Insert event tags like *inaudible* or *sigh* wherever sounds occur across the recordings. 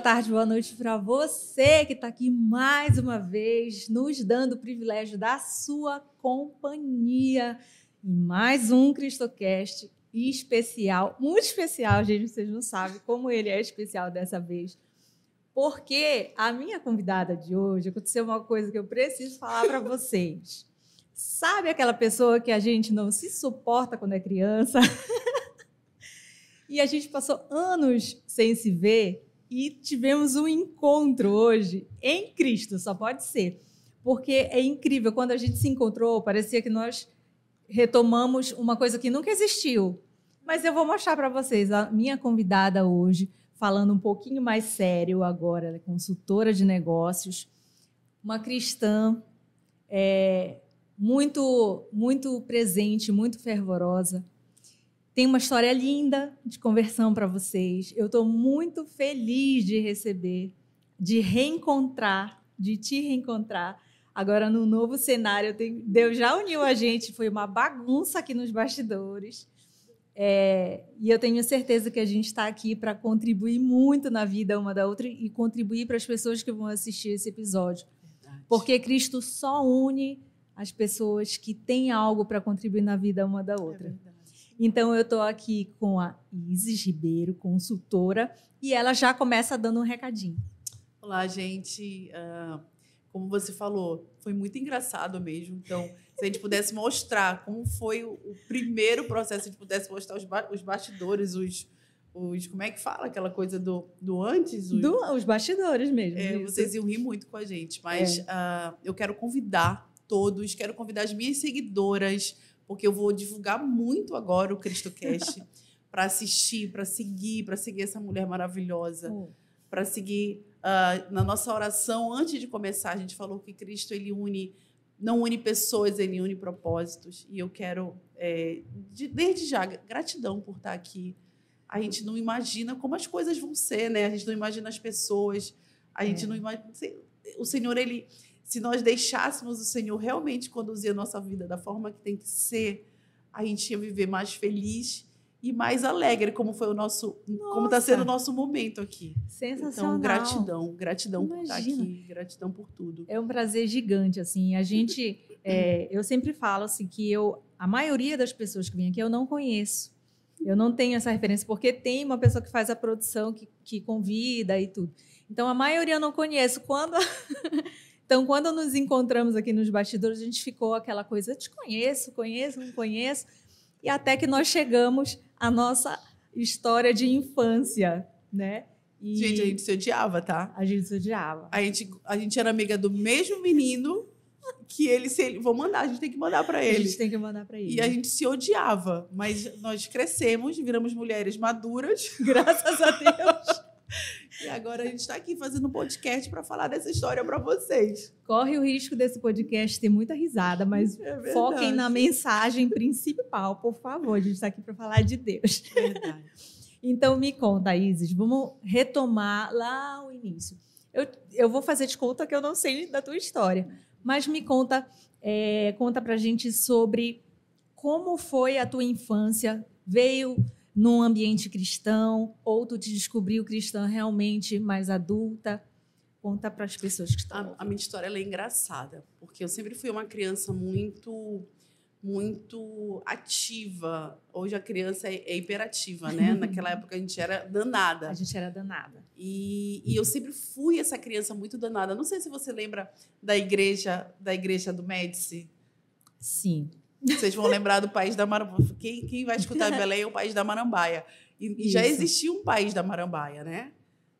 boa tarde, boa noite para você que está aqui mais uma vez, nos dando o privilégio da sua companhia em mais um Cristocast especial, muito especial, gente, vocês não sabem como ele é especial dessa vez. Porque a minha convidada de hoje aconteceu uma coisa que eu preciso falar para vocês. Sabe aquela pessoa que a gente não se suporta quando é criança? *laughs* e a gente passou anos sem se ver e tivemos um encontro hoje em Cristo, só pode ser. Porque é incrível, quando a gente se encontrou, parecia que nós retomamos uma coisa que nunca existiu. Mas eu vou mostrar para vocês a minha convidada hoje, falando um pouquinho mais sério agora, ela é consultora de negócios, uma cristã é, muito, muito presente, muito fervorosa. Tem uma história linda de conversão para vocês. Eu estou muito feliz de receber, de reencontrar, de te reencontrar Agora, no novo cenário, Deus já uniu a gente, foi uma bagunça aqui nos bastidores. É, e eu tenho certeza que a gente está aqui para contribuir muito na vida uma da outra e contribuir para as pessoas que vão assistir esse episódio. Verdade. Porque Cristo só une as pessoas que têm algo para contribuir na vida uma da outra. É então, eu estou aqui com a Isis Ribeiro, consultora, e ela já começa dando um recadinho. Olá, gente. Uh, como você falou, foi muito engraçado mesmo. Então, se a gente pudesse mostrar como foi o, o primeiro processo, se a gente pudesse mostrar os, ba os bastidores, os, os. Como é que fala aquela coisa do, do antes? Os, do, os bastidores mesmo. É, vocês iam rir muito com a gente. Mas é. uh, eu quero convidar todos, quero convidar as minhas seguidoras, porque eu vou divulgar muito agora o CristoCast *laughs* para assistir, para seguir, para seguir essa mulher maravilhosa, oh. para seguir Uh, na nossa oração, antes de começar, a gente falou que Cristo ele une, não une pessoas, ele une propósitos. E eu quero, é, de, desde já, gratidão por estar aqui. A gente não imagina como as coisas vão ser, né? A gente não imagina as pessoas. A gente é. não imagina. O Senhor, ele, se nós deixássemos o Senhor realmente conduzir a nossa vida da forma que tem que ser, a gente ia viver mais feliz e mais alegre, como foi o nosso, Nossa. como está sendo o nosso momento aqui. Sensacional. Então, gratidão, gratidão Imagina. por estar aqui, gratidão por tudo. É um prazer gigante, assim. A gente, é, eu sempre falo assim que eu, a maioria das pessoas que vêm aqui eu não conheço. Eu não tenho essa referência porque tem uma pessoa que faz a produção, que, que convida e tudo. Então a maioria eu não conheço. Quando Então, quando nos encontramos aqui nos bastidores, a gente ficou aquela coisa: te conheço, conheço, não conheço. E até que nós chegamos a nossa história de infância, né? E gente, a gente se odiava, tá? A gente se odiava. A gente, a gente era amiga do mesmo menino que ele se ele, vou mandar, a gente tem que mandar para ele. A gente tem que mandar para ele. E a gente se odiava, mas nós crescemos, viramos mulheres maduras, graças a Deus. *laughs* E agora a gente está aqui fazendo um podcast para falar dessa história para vocês. Corre o risco desse podcast ter muita risada, mas é foquem na mensagem principal, por favor. A gente está aqui para falar de Deus. Verdade. Então me conta, Isis, vamos retomar lá o início. Eu, eu vou fazer de conta que eu não sei da tua história, mas me conta, é, conta para gente sobre como foi a tua infância. Veio num ambiente cristão, ou tu te descobriu cristã realmente mais adulta? Conta para as pessoas que estão. A, a minha história é engraçada, porque eu sempre fui uma criança muito muito ativa. Hoje a criança é, é hiperativa, né? *laughs* Naquela época a gente era danada. A gente era danada. E, e, eu sempre fui essa criança muito danada. Não sei se você lembra da igreja da igreja do Médici. Sim. Vocês vão lembrar do país da Marambaia. Quem, quem vai escutar *laughs* Belém é o país da Marambaia. E, e já existia um país da Marambaia, né?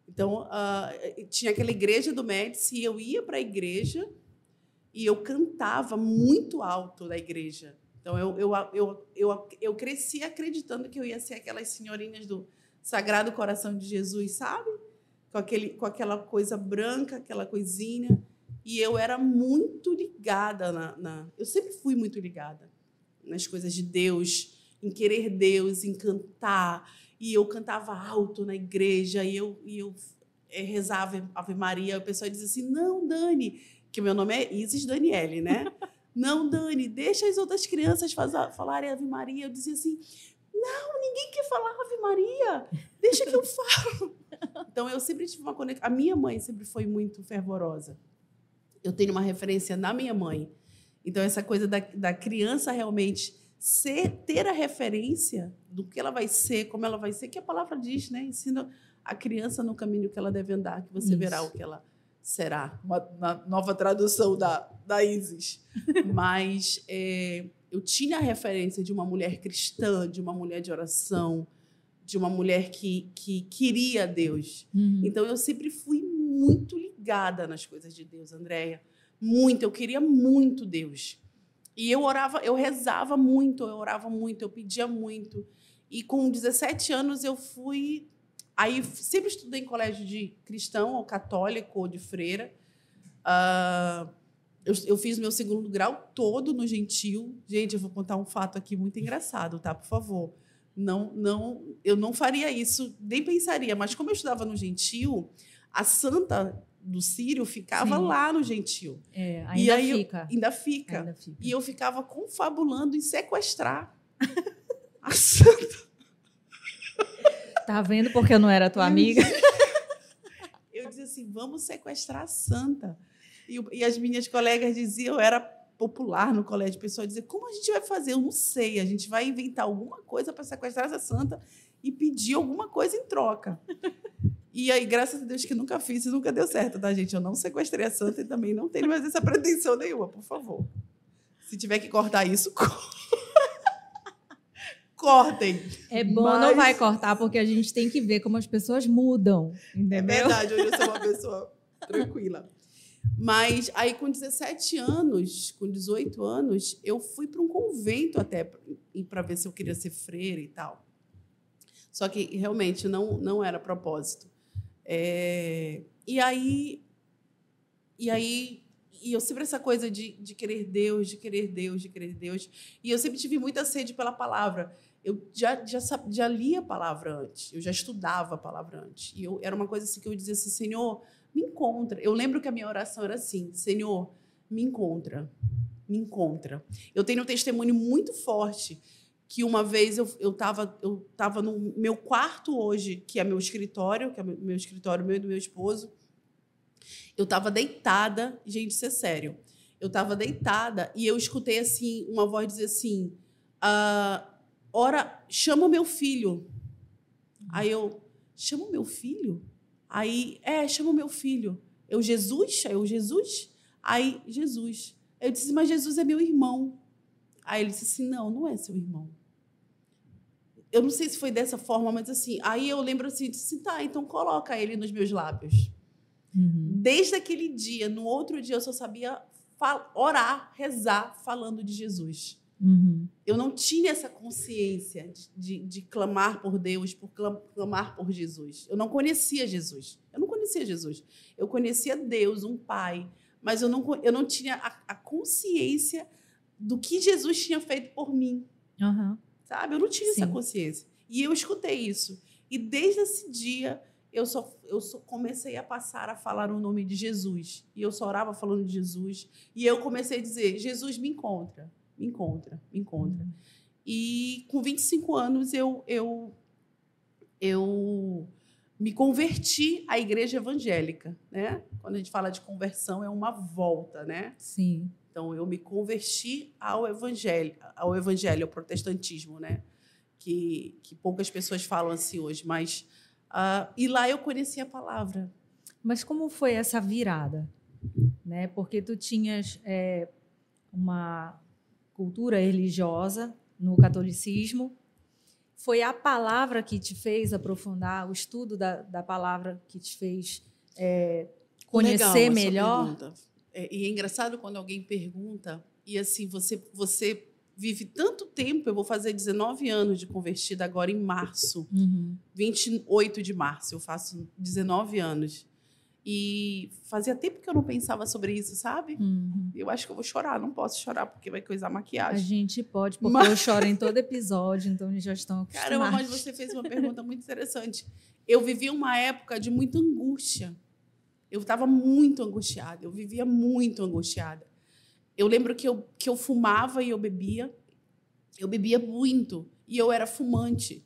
Então, uh, tinha aquela igreja do Médici, e eu ia para a igreja e eu cantava muito alto na igreja. Então, eu, eu, eu, eu, eu cresci acreditando que eu ia ser aquelas senhorinhas do Sagrado Coração de Jesus, sabe? Com, aquele, com aquela coisa branca, aquela coisinha. E eu era muito ligada na, na, Eu sempre fui muito ligada nas coisas de Deus, em querer Deus, em cantar. E eu cantava alto na igreja, e eu, e eu é, rezava Ave Maria. O pessoal dizia assim: não, Dani, que meu nome é Isis Daniele, né? *laughs* não, Dani, deixa as outras crianças falarem Ave Maria. Eu dizia assim: não, ninguém quer falar Ave Maria, deixa que eu falo. *laughs* então eu sempre tive uma conexão. A minha mãe sempre foi muito fervorosa. Eu tenho uma referência na minha mãe. Então, essa coisa da, da criança realmente ser, ter a referência do que ela vai ser, como ela vai ser, que a palavra diz, né? Ensina a criança no caminho que ela deve andar, que você Isso. verá o que ela será. Uma, uma nova tradução da, da Isis. *laughs* Mas é, eu tinha a referência de uma mulher cristã, de uma mulher de oração, de uma mulher que, que queria Deus. Uhum. Então eu sempre fui muito ligada nas coisas de Deus, Andréia. Muito, eu queria muito Deus. E eu orava, eu rezava muito, eu orava muito, eu pedia muito. E com 17 anos eu fui. Aí sempre estudei em colégio de cristão, ou católico, ou de freira. Uh, eu, eu, fiz meu segundo grau todo no Gentil. Gente, eu vou contar um fato aqui muito engraçado, tá? Por favor. Não, não, eu não faria isso, nem pensaria. Mas como eu estudava no Gentil, a santa do Sírio ficava Sim. lá no Gentil. É, ainda e aí fica. Ainda fica. Ainda fica. E eu ficava confabulando em sequestrar *laughs* a santa. Tá vendo porque eu não era tua amiga? *laughs* eu dizia assim, vamos sequestrar a santa. E, e as minhas colegas diziam, eu era popular no colégio, o pessoal dizia, como a gente vai fazer? Eu não sei, a gente vai inventar alguma coisa para sequestrar essa santa e pedir alguma coisa em troca. E aí, graças a Deus que nunca fiz e nunca deu certo, tá, gente? Eu não sequestrei a santa e também não tenho mais essa pretensão nenhuma, por favor. Se tiver que cortar isso, *laughs* cortem. É bom, Mas... não vai cortar, porque a gente tem que ver como as pessoas mudam. Entendeu? É verdade, hoje eu sou uma pessoa tranquila. Mas aí, com 17 anos, com 18 anos, eu fui para um convento até para ver se eu queria ser freira e tal. Só que realmente não, não era propósito. É, e aí, e aí, e eu sempre essa coisa de, de querer Deus, de querer Deus, de querer Deus. E eu sempre tive muita sede pela palavra. Eu já, já, já lia a palavra antes, eu já estudava a palavra antes. E eu, era uma coisa assim que eu dizia assim, Senhor, me encontra. Eu lembro que a minha oração era assim: Senhor, me encontra, me encontra. Eu tenho um testemunho muito forte que uma vez eu estava eu tava no meu quarto hoje, que é meu escritório, que é meu escritório meu e do meu esposo. Eu estava deitada, gente, isso é sério. Eu estava deitada e eu escutei assim uma voz dizer assim: ah, "Ora, chama o meu filho". Aí eu chama o meu filho. Aí, é, chama o meu filho. Eu, Jesus? Aí eu, Jesus? Aí, Jesus. Eu disse, mas Jesus é meu irmão. Aí ele disse assim, não, não é seu irmão. Eu não sei se foi dessa forma, mas assim, aí eu lembro assim, disse, tá, então coloca ele nos meus lábios. Uhum. Desde aquele dia, no outro dia, eu só sabia orar, rezar, falando de Jesus. Uhum. Eu não tinha essa consciência de, de, de, clamar por Deus, por clamar por Jesus. Eu não conhecia Jesus. Eu não conhecia Jesus. Eu conhecia Deus, um Pai, mas eu não, eu não tinha a, a consciência do que Jesus tinha feito por mim. Uhum. Sabe? Eu não tinha Sim. essa consciência. E eu escutei isso. E desde esse dia, eu só, eu só comecei a passar a falar o nome de Jesus. E eu só orava falando de Jesus. E eu comecei a dizer: Jesus me encontra me encontra, me encontra. Uhum. E com 25 anos eu, eu, eu me converti à igreja evangélica, né? Quando a gente fala de conversão, é uma volta, né? Sim. Então eu me converti ao evangelho, ao evangelho, ao protestantismo, né? Que, que poucas pessoas falam assim hoje, mas uh, e lá eu conheci a palavra. Mas como foi essa virada, né? Porque tu tinhas é, uma cultura religiosa no catolicismo. Foi a palavra que te fez aprofundar, o estudo da, da palavra que te fez é, conhecer melhor? É, e é engraçado quando alguém pergunta, e assim, você, você vive tanto tempo, eu vou fazer 19 anos de convertida agora em março, uhum. 28 de março, eu faço 19 anos. E fazia tempo que eu não pensava sobre isso, sabe? Uhum. Eu acho que eu vou chorar, não posso chorar porque vai coisar maquiagem. A gente pode, porque mas... eu choro em todo episódio, então eles já estão acostumados. Caramba, mas você fez uma pergunta muito interessante. Eu vivi uma época de muita angústia. Eu estava muito angustiada, eu vivia muito angustiada. Eu lembro que eu, que eu fumava e eu bebia. Eu bebia muito e eu era fumante.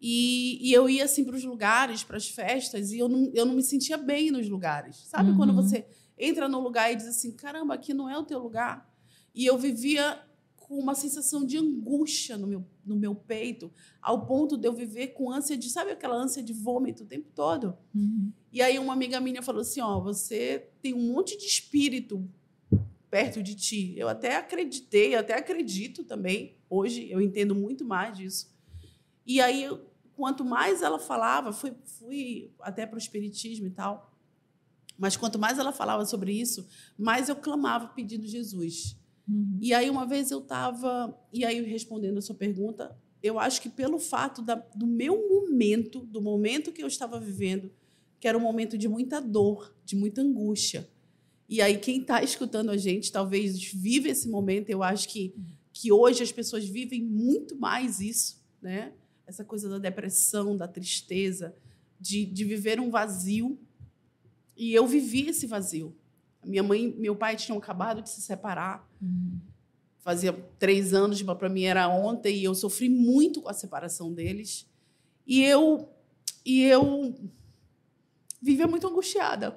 E, e eu ia assim para os lugares, para as festas, e eu não, eu não me sentia bem nos lugares. Sabe Uhum. quando você entra no lugar e diz assim: caramba, aqui não é o teu lugar? E eu vivia com uma sensação de angústia no meu, no meu peito, ao ponto de eu viver com ânsia de, sabe aquela ânsia de vômito o tempo todo? Uhum. E aí uma amiga minha falou assim, ó, você tem um monte de espírito perto de ti. Eu até acreditei, até acredito também. Hoje eu entendo muito mais disso. E aí, eu- quanto mais ela falava, fui, fui até para o espiritismo e tal. Mas quanto mais ela falava sobre isso, mais eu clamava pedindo Jesus. Uhum. E aí, uma vez eu estava. E aí, respondendo a sua pergunta, eu acho que pelo fato da- do meu momento, do momento que eu estava vivendo, que era um momento de muita dor, de muita angústia. E aí, quem está escutando a gente, talvez vive esse momento. Eu acho que, que hoje as pessoas vivem muito mais isso, né? Essa coisa da depressão, da tristeza, de, de viver um vazio. E eu vivi esse vazio. Minha mãe meu pai tinham acabado de se separar Uhum. fazia três anos, para mim era ontem, e eu sofri muito com a separação deles. E eu, e eu vivia muito angustiada.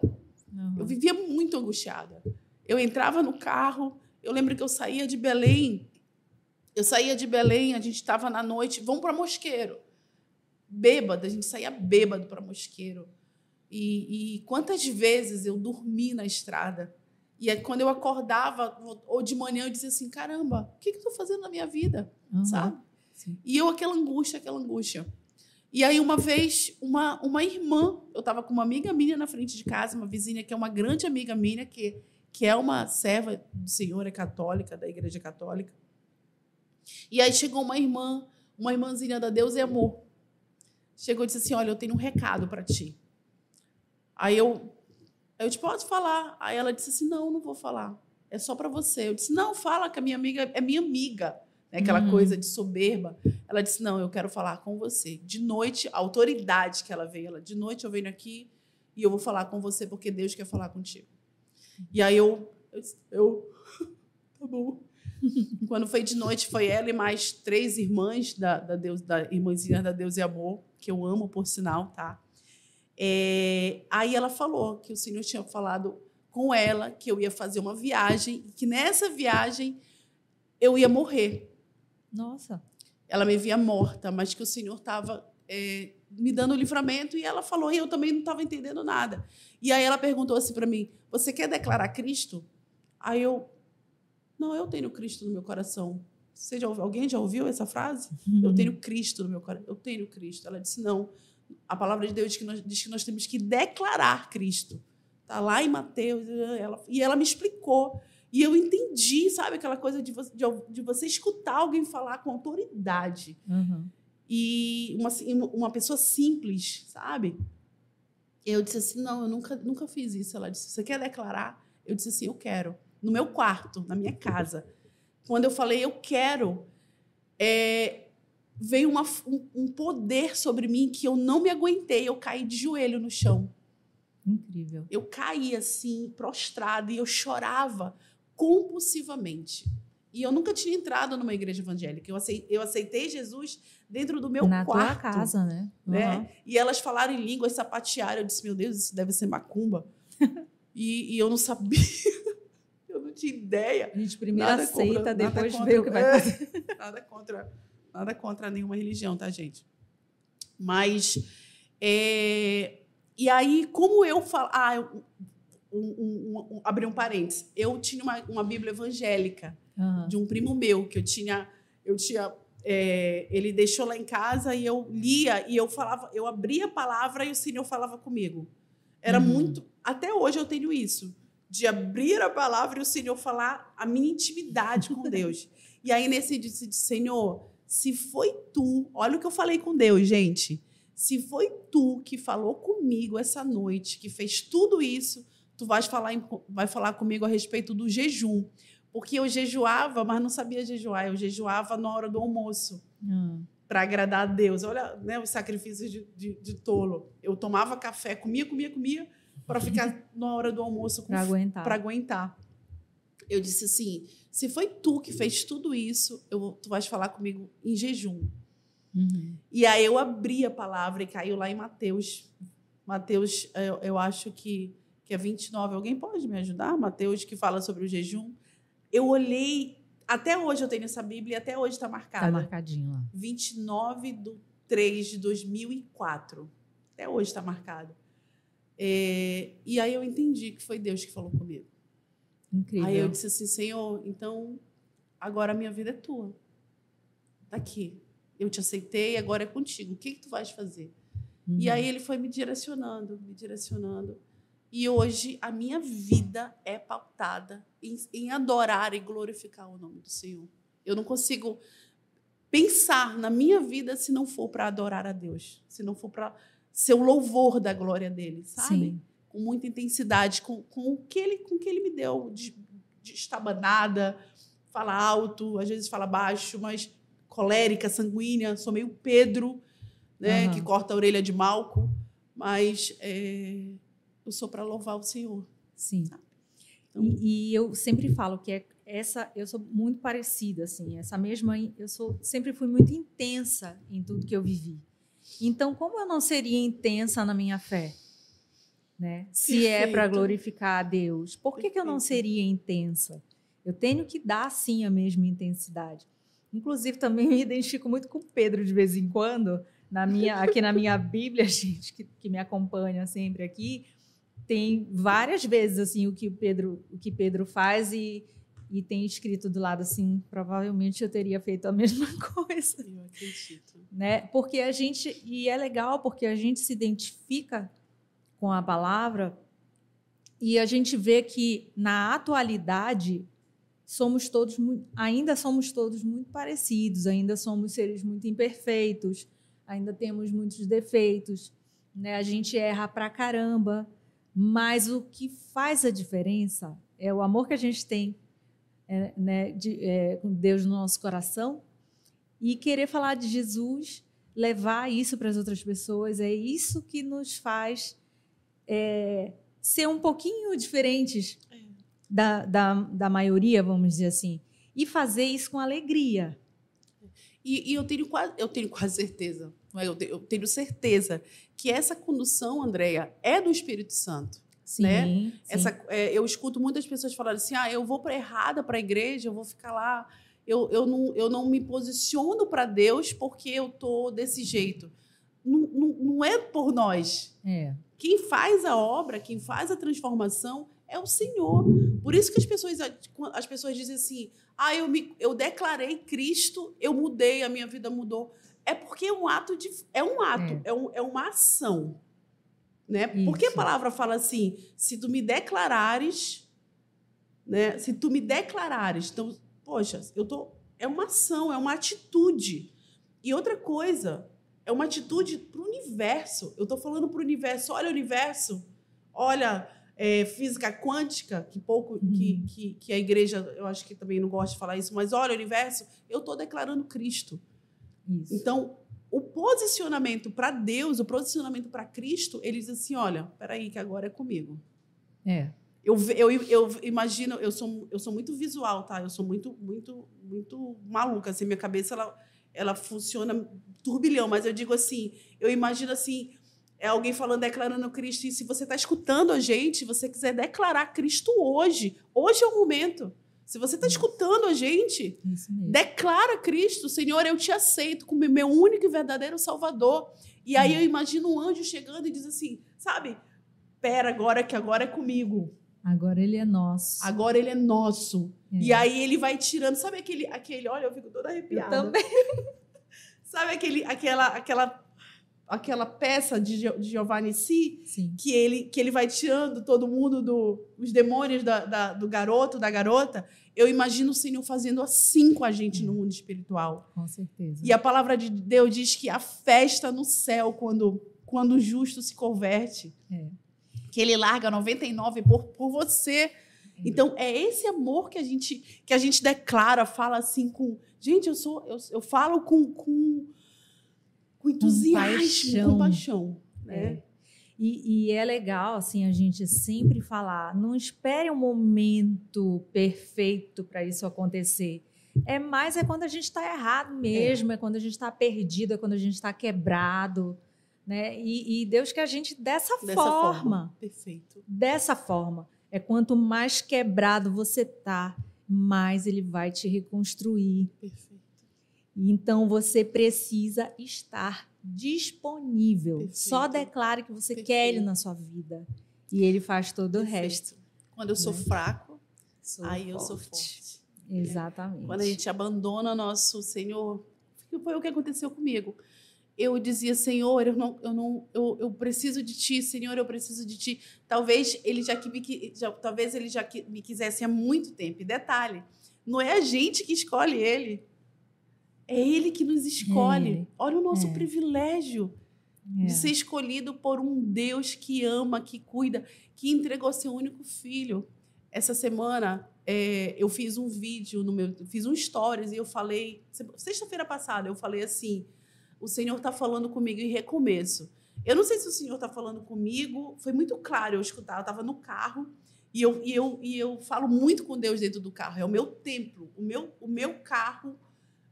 Uhum. Eu vivia muito angustiada. Eu entrava no carro, eu lembro que eu saía de Belém, eu saía de Belém, a gente estava na noite, vamos para Mosqueiro. Bêbada, a gente saía bêbado para Mosqueiro. E, e quantas vezes eu dormi na estrada. E aí, quando eu acordava, ou de manhã, eu dizia assim: caramba, o que, que eu estou fazendo na minha vida? Uhum. Sabe? Sim. E eu, aquela angústia, aquela angústia. E aí, uma vez, uma, uma irmã, eu estava com uma amiga minha na frente de casa, uma vizinha que é uma grande amiga minha, que, que é uma serva do Senhor, é católica, da Igreja Católica. E aí chegou uma irmã, uma irmãzinha da Deus e Amor. Chegou e disse assim: Olha, eu tenho um recado para ti. Aí eu, eu disse: Pode falar. Aí ela disse assim: Não, não vou falar. É só para você. Eu disse: Não, fala que a minha amiga é minha amiga. Né? Aquela Uhum. coisa de soberba. Ela disse: Não, eu quero falar com você. De noite, a autoridade que ela veio, ela, de noite eu venho aqui e eu vou falar com você porque Deus quer falar contigo. E aí eu, eu, eu *laughs* tá bom. *laughs* Quando foi de noite, foi ela e mais três irmãs da, da, Deus, da irmãzinha da Deus e Amor, que eu amo, por sinal, tá? É, aí ela falou que o Senhor tinha falado com ela que eu ia fazer uma viagem e que nessa viagem eu ia morrer. Nossa. Ela me via morta, mas que o Senhor estava é, me dando livramento e ela falou e eu também não estava entendendo nada. E aí ela perguntou assim para mim: Você quer declarar Cristo? Aí eu, não, eu tenho Cristo no meu coração. Você já ouviu, alguém já ouviu essa frase? Eu tenho Cristo no meu coração. Eu tenho Cristo. Ela disse: Não. A palavra de Deus diz que nós, diz que nós temos que declarar Cristo. Está lá em Mateus. Ela, e ela me explicou. E eu entendi, sabe, aquela coisa de você, de, de você escutar alguém falar com autoridade. Uhum. E uma, uma pessoa simples, sabe? Eu disse assim: não, eu nunca, nunca fiz isso. Ela disse: você quer declarar? Eu disse assim: eu quero. No meu quarto, na minha casa. Quando eu falei, eu quero, é, veio uma, um, um poder sobre mim que eu não me aguentei. Eu caí de joelho no chão. Incrível. Eu caí assim, prostrada, e eu chorava compulsivamente. E eu nunca tinha entrado numa igreja evangélica. Eu aceitei, eu aceitei Jesus dentro do meu Na quarto. tua casa, né? Né? Uhum. E elas falaram em línguas, sapatearam. Eu disse, meu Deus, isso deve ser macumba. *laughs* e, e eu não sabia. *laughs* eu não tinha ideia. A gente primeiro Nada aceita, contra- depois contra- vê o que vai é. fazer. *laughs* Nada contra, nada contra nenhuma religião, tá, gente? Mas, é, e aí, como eu falo... Ah, eu- um, um, um, abrir um parênteses. Eu tinha uma, uma Bíblia evangélica Uhum. de um primo meu, que eu tinha... Eu tinha é, ele deixou lá em casa e eu lia e eu falava, eu abria a palavra e o Senhor falava comigo. Era Uhum. muito. Até hoje eu tenho isso, de abrir a palavra e o Senhor falar a minha intimidade com Deus. *laughs* e aí nesse dia disse, Senhor, se foi tu, olha o que eu falei com Deus, gente. Se foi tu que falou comigo essa noite, que fez tudo isso, tu vais falar, em- vai falar comigo a respeito do jejum. Porque eu jejuava, mas não sabia jejuar. Eu jejuava na hora do almoço Uhum. para agradar a Deus. Olha né, os sacrifícios de, de, de tolo. Eu tomava café, comia, comia, comia, para ficar na hora do almoço Pra aguentar. para aguentar. Eu disse assim: se foi tu que fez tudo isso, eu, tu vais falar comigo em jejum. Uhum. E aí eu abri a palavra e caiu lá em Mateus. Mateus, eu, eu acho que, que é 29. Alguém pode me ajudar? Mateus, que fala sobre o jejum. Eu olhei, até hoje eu tenho essa Bíblia e até hoje está marcada. Tá marcadinho lá. 29 de 3 de 2004. Até hoje está marcado. É, e aí eu entendi que foi Deus que falou comigo. Incrível. Aí eu disse assim, Senhor, então agora a minha vida é tua. Tá aqui. Eu te aceitei, agora é contigo. O que, que tu vais fazer? Uhum. E aí ele foi me direcionando, me direcionando. E hoje a minha vida é pautada em, em adorar e glorificar o nome do Senhor. Eu não consigo pensar na minha vida se não for para adorar a Deus, se não for para ser o louvor da glória dele, sabe? Sim. Com muita intensidade, com, com o que ele, com que ele me deu de, de estabanada, fala alto, às vezes fala baixo, mas colérica, sanguínea, sou meio Pedro, né, Aham. que corta a orelha de Malco, mas é, eu sou para louvar o Senhor. Sim. Então- E, e eu sempre falo que é essa, eu sou muito parecida, assim, essa mesma, eu sou sempre fui muito intensa em tudo que eu vivi. Então, como eu não seria intensa na minha fé, né? Se é para glorificar a Deus, por que, que eu não seria intensa? Eu tenho que dar sim a mesma intensidade. Inclusive, também me identifico muito com Pedro de vez em quando, na minha, aqui na minha Bíblia, *laughs* gente, que, que me acompanha sempre aqui, tem várias vezes assim o que o Pedro, o que Pedro faz e, e tem escrito do lado assim, provavelmente eu teria feito a *laughs* mesma coisa, Eu acredito. né? Porque a gente e é legal porque a gente se identifica com a palavra e a gente vê que na atualidade somos todos ainda somos todos muito parecidos, ainda somos seres muito imperfeitos, ainda temos muitos defeitos, né? A gente erra pra caramba, mas o que faz a diferença é o amor que a gente tem é, né, de, é, com Deus no nosso coração e querer falar de Jesus, levar isso para as outras pessoas. É isso que nos faz é, ser um pouquinho diferentes É. da, da, da maioria, vamos dizer assim, e fazer isso com alegria. E, e eu, tenho quase, eu tenho quase certeza? Eu, te- eu tenho certeza que essa condução, Andréia, é do Espírito Santo. Sim, Né? sim. Essa, é, eu escuto muitas pessoas falarem assim: ah, eu vou para errada para a igreja, eu vou ficar lá, eu, eu, não, eu não me posiciono para Deus porque eu tô desse jeito. Não, não, não é por nós. É. Quem faz a obra, quem faz a transformação é o Senhor. Por isso que as pessoas, as pessoas dizem assim: ah, eu, me, eu declarei Cristo, eu mudei, a minha vida mudou. É porque é um ato de. É um ato, É. é, um- é uma ação. Né? Porque a Isso. palavra fala assim: se tu me declarares, né? Se tu me declarares, então, poxa, eu tô. É uma ação, é uma atitude. E outra coisa, é uma atitude para o universo. Eu estou falando para o universo. Olha, universo, olha, é, física quântica, que pouco que, que, que a igreja, eu acho que também não gosta de falar isso, mas olha, universo, eu estou declarando Cristo. Isso. Então, o posicionamento para Deus, o posicionamento para Cristo, ele diz assim: olha, peraí, que agora é comigo. É. Eu, eu, eu imagino, eu sou, eu sou muito visual, tá? Eu sou muito, muito, muito maluca. Assim, minha cabeça ela, ela funciona turbilhão, mas eu digo assim, eu imagino assim, é alguém falando, declarando Cristo, e se você está escutando a gente, você quiser declarar Cristo hoje, hoje é o momento. Se você está escutando a gente, declara Cristo, Senhor, eu te aceito como meu único e verdadeiro Salvador. E aí eu imagino um anjo chegando e diz assim, sabe? Pera agora que agora é comigo. Agora ele é nosso. Agora ele é nosso. É. E aí ele vai tirando, sabe aquele, aquele, olha, eu fico toda Eu arrepiada. também. *laughs* Sabe aquele, aquela, aquela, aquela peça de, de Giovanni Si Sim. que ele, que ele vai tirando todo mundo do, os demônios da, da- do garoto, da garota? Eu imagino o Senhor fazendo assim com a gente no mundo espiritual. Com certeza. E a palavra de Deus diz que a festa no céu quando, quando o justo se converte. É. Que ele larga 99 por, por você. Então, é esse amor que a gente que a gente declara, fala assim com. Gente, eu sou. Eu, eu falo com, com, com entusiasmo, paixão. com paixão. Né? É. E, e é legal, assim, a gente sempre falar, não espere um momento perfeito para isso acontecer. É mais é quando a gente está errado mesmo, é. é. quando a gente está perdido, é quando a gente está quebrado. Né? E, e, Deus quer a gente dessa, dessa forma. forma. Perfeito. Dessa forma. É quanto mais quebrado você tá, mais ele vai te reconstruir. Perfeito. Então você precisa estar disponível. Perfeito. Só declare que você Perfeito. quer ele na sua vida. E ele faz todo Perfeito. o resto. Quando eu sou né? fraco, sou aí forte. eu sou forte. Exatamente. Quando a gente abandona nosso Senhor, foi o que aconteceu comigo. Eu dizia, Senhor, eu não, eu não, eu, eu preciso de Ti, Senhor, eu preciso de Ti. Talvez ele já que me, já, talvez ele já me quisesse há muito tempo. E detalhe, não é a gente que escolhe Ele, é Ele que nos escolhe. É. Olha o nosso é. privilégio é. de ser escolhido por um Deus que ama, que cuida, que entregou seu único filho. Essa semana é, eu fiz um vídeo no meu, fiz um stories e eu falei, sexta-feira passada, eu falei assim: o Senhor está falando comigo em recomeço. Eu não sei se o Senhor está falando comigo, foi muito claro eu escutar, eu estava no carro e eu, e, eu, e eu falo muito com Deus dentro do carro, é o meu templo, o meu, o meu carro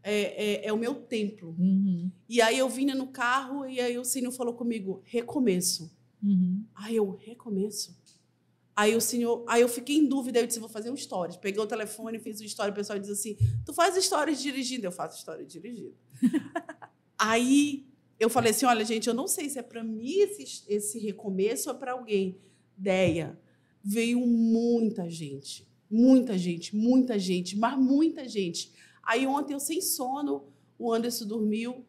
é, é, é o meu templo. Uhum. E aí eu vinha no carro e aí o Senhor falou comigo, recomeço. Uhum. Aí eu, recomeço? Aí o senhor, aí eu fiquei em dúvida, eu disse, vou fazer um stories. Peguei o telefone, fiz um story, o pessoal diz assim: "Tu faz stories dirigindo?" Eu faço story dirigindo. *laughs* aí eu falei assim: "Olha, gente, eu não sei se é para mim esse, esse recomeço ou é para alguém". Deia, veio muita gente, muita gente, muita gente, mas muita gente. Aí ontem eu sem sono, o Anderson dormiu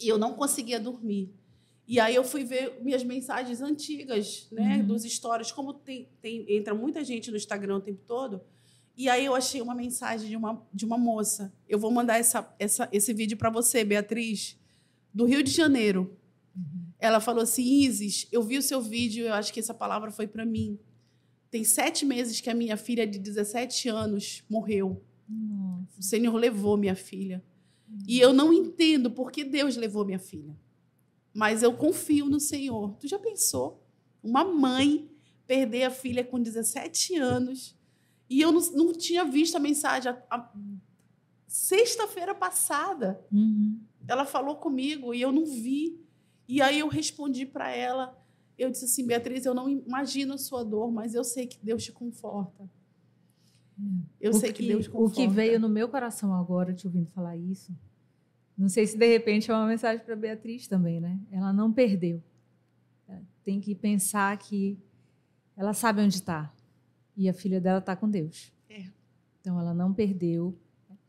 e eu não conseguia dormir. E aí eu fui ver minhas mensagens antigas, né, uhum. dos stories, como tem, tem, entra muita gente no Instagram o tempo todo. E aí eu achei uma mensagem de uma, de uma moça. Eu vou mandar essa, essa, esse vídeo para você, Beatriz, do Rio de Janeiro. Uhum. Ela falou assim: Isis, eu vi o seu vídeo, eu acho que essa palavra foi para mim. Tem sete meses que a minha filha de 17 anos morreu. Nossa. O Senhor levou minha filha. E eu não entendo por que Deus levou minha filha mas eu confio no Senhor. Tu já pensou? Uma mãe perder a filha com 17 anos e eu não, não tinha visto a mensagem. A, a sexta-feira passada, uhum. ela falou comigo e eu não vi. E aí eu respondi para ela. Eu disse assim, Beatriz, eu não imagino a sua dor, mas eu sei que Deus te conforta. Eu o sei que, que Deus conforta. O que veio no meu coração agora, te ouvindo falar isso, não sei se de repente é uma mensagem para Beatriz também, né? Ela não perdeu. Tem que pensar que ela sabe onde está e a filha dela está com Deus. É. Então ela não perdeu.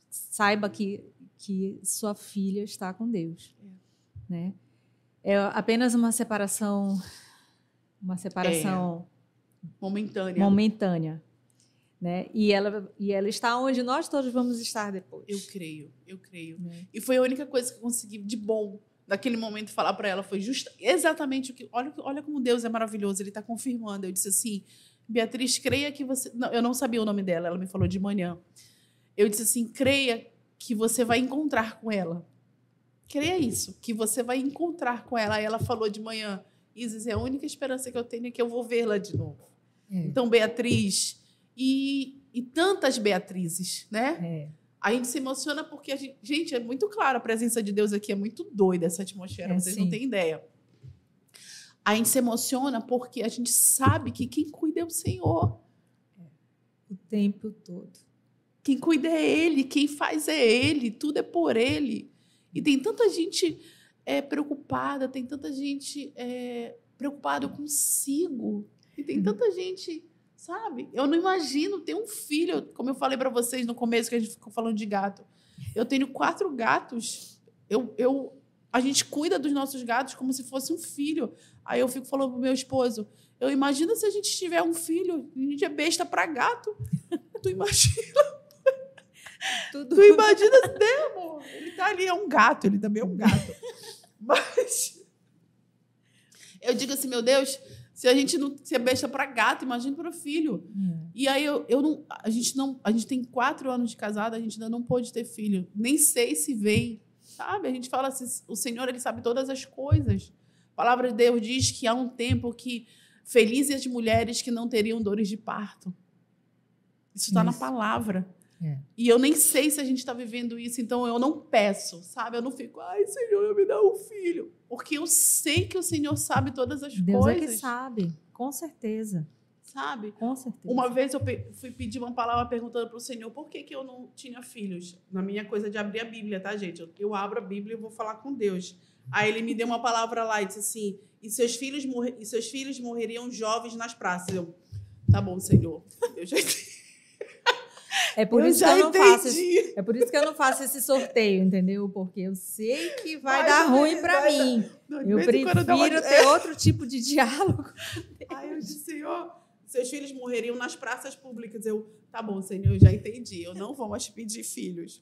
Saiba que que sua filha está com Deus, é. né? É apenas uma separação, uma separação é. momentânea. Momentânea. Né? E, ela, e ela está onde nós todos vamos estar depois. Eu creio, eu creio. Né? E foi a única coisa que eu consegui de bom naquele momento falar para ela foi justa, exatamente o que. Olha, olha como Deus é maravilhoso, ele está confirmando. Eu disse assim, Beatriz, creia que você. Não, eu não sabia o nome dela, ela me falou de manhã. Eu disse assim, creia que você vai encontrar com ela. Creia isso, que você vai encontrar com ela. Aí ela falou de manhã, Isis, é a única esperança que eu tenho é que eu vou vê-la de novo. É. Então, Beatriz, e, e tantas Beatrizes, né? É. A gente se emociona porque a gente, gente, é muito claro, a presença de Deus aqui é muito doida essa atmosfera, é, vocês sim. não têm ideia. A gente se emociona porque a gente sabe que quem cuida é o Senhor. É. O tempo todo. Quem cuida é Ele, quem faz é Ele, tudo é por Ele. E tem tanta gente é, preocupada, tem tanta gente é, preocupada consigo, e tem uhum. tanta gente Sabe? Eu não imagino ter um filho, como eu falei para vocês no começo, que a gente ficou falando de gato. Eu tenho quatro gatos. Eu, eu, a gente cuida dos nossos gatos como se fosse um filho. Aí eu fico falando pro meu esposo: eu imagino se a gente tiver um filho, a gente é besta para gato. *laughs* Tu imagina? Tudo. Tu imagina, né, amor? Ele tá ali, é um gato, ele também é um gato. *laughs* Mas eu digo assim, meu Deus, se a gente não se é besta para gato, imagina para o filho. Hum. E aí eu, eu não, a gente não, a gente tem quatro anos de casada, a gente ainda não pôde ter filho. Nem sei se vem, sabe? A gente fala assim, o Senhor ele sabe todas as coisas. A palavra de Deus diz que há um tempo que felizes as mulheres que não teriam dores de parto. Isso está na palavra. É. E eu nem sei se a gente está vivendo isso, então eu não peço, sabe? Eu não fico, ai, Senhor, me dá um filho. Porque eu sei que o Senhor sabe todas as Deus coisas. é que sabe, com certeza. Sabe? Com certeza. Uma vez eu fui pedir uma palavra perguntando para o Senhor por que, que eu não tinha filhos. Na minha coisa de abrir a Bíblia, tá, gente? Eu, eu abro a Bíblia e vou falar com Deus. Aí ele me deu uma palavra lá e disse assim: e seus filhos, e seus filhos morreriam jovens nas praças. Eu, tá bom, Senhor. *laughs* Eu já, É por eu isso que eu não faço esse, entendi. é por isso que eu não faço esse sorteio, entendeu? Porque eu sei que vai, Vai dar ruim para dar- mim. Eu dá uma- prefiro ter outro tipo de diálogo. Aí eu disse, Senhor, seus filhos morreriam nas praças públicas. Eu, tá bom, Senhor, eu já entendi. Eu não vou mais pedir filhos.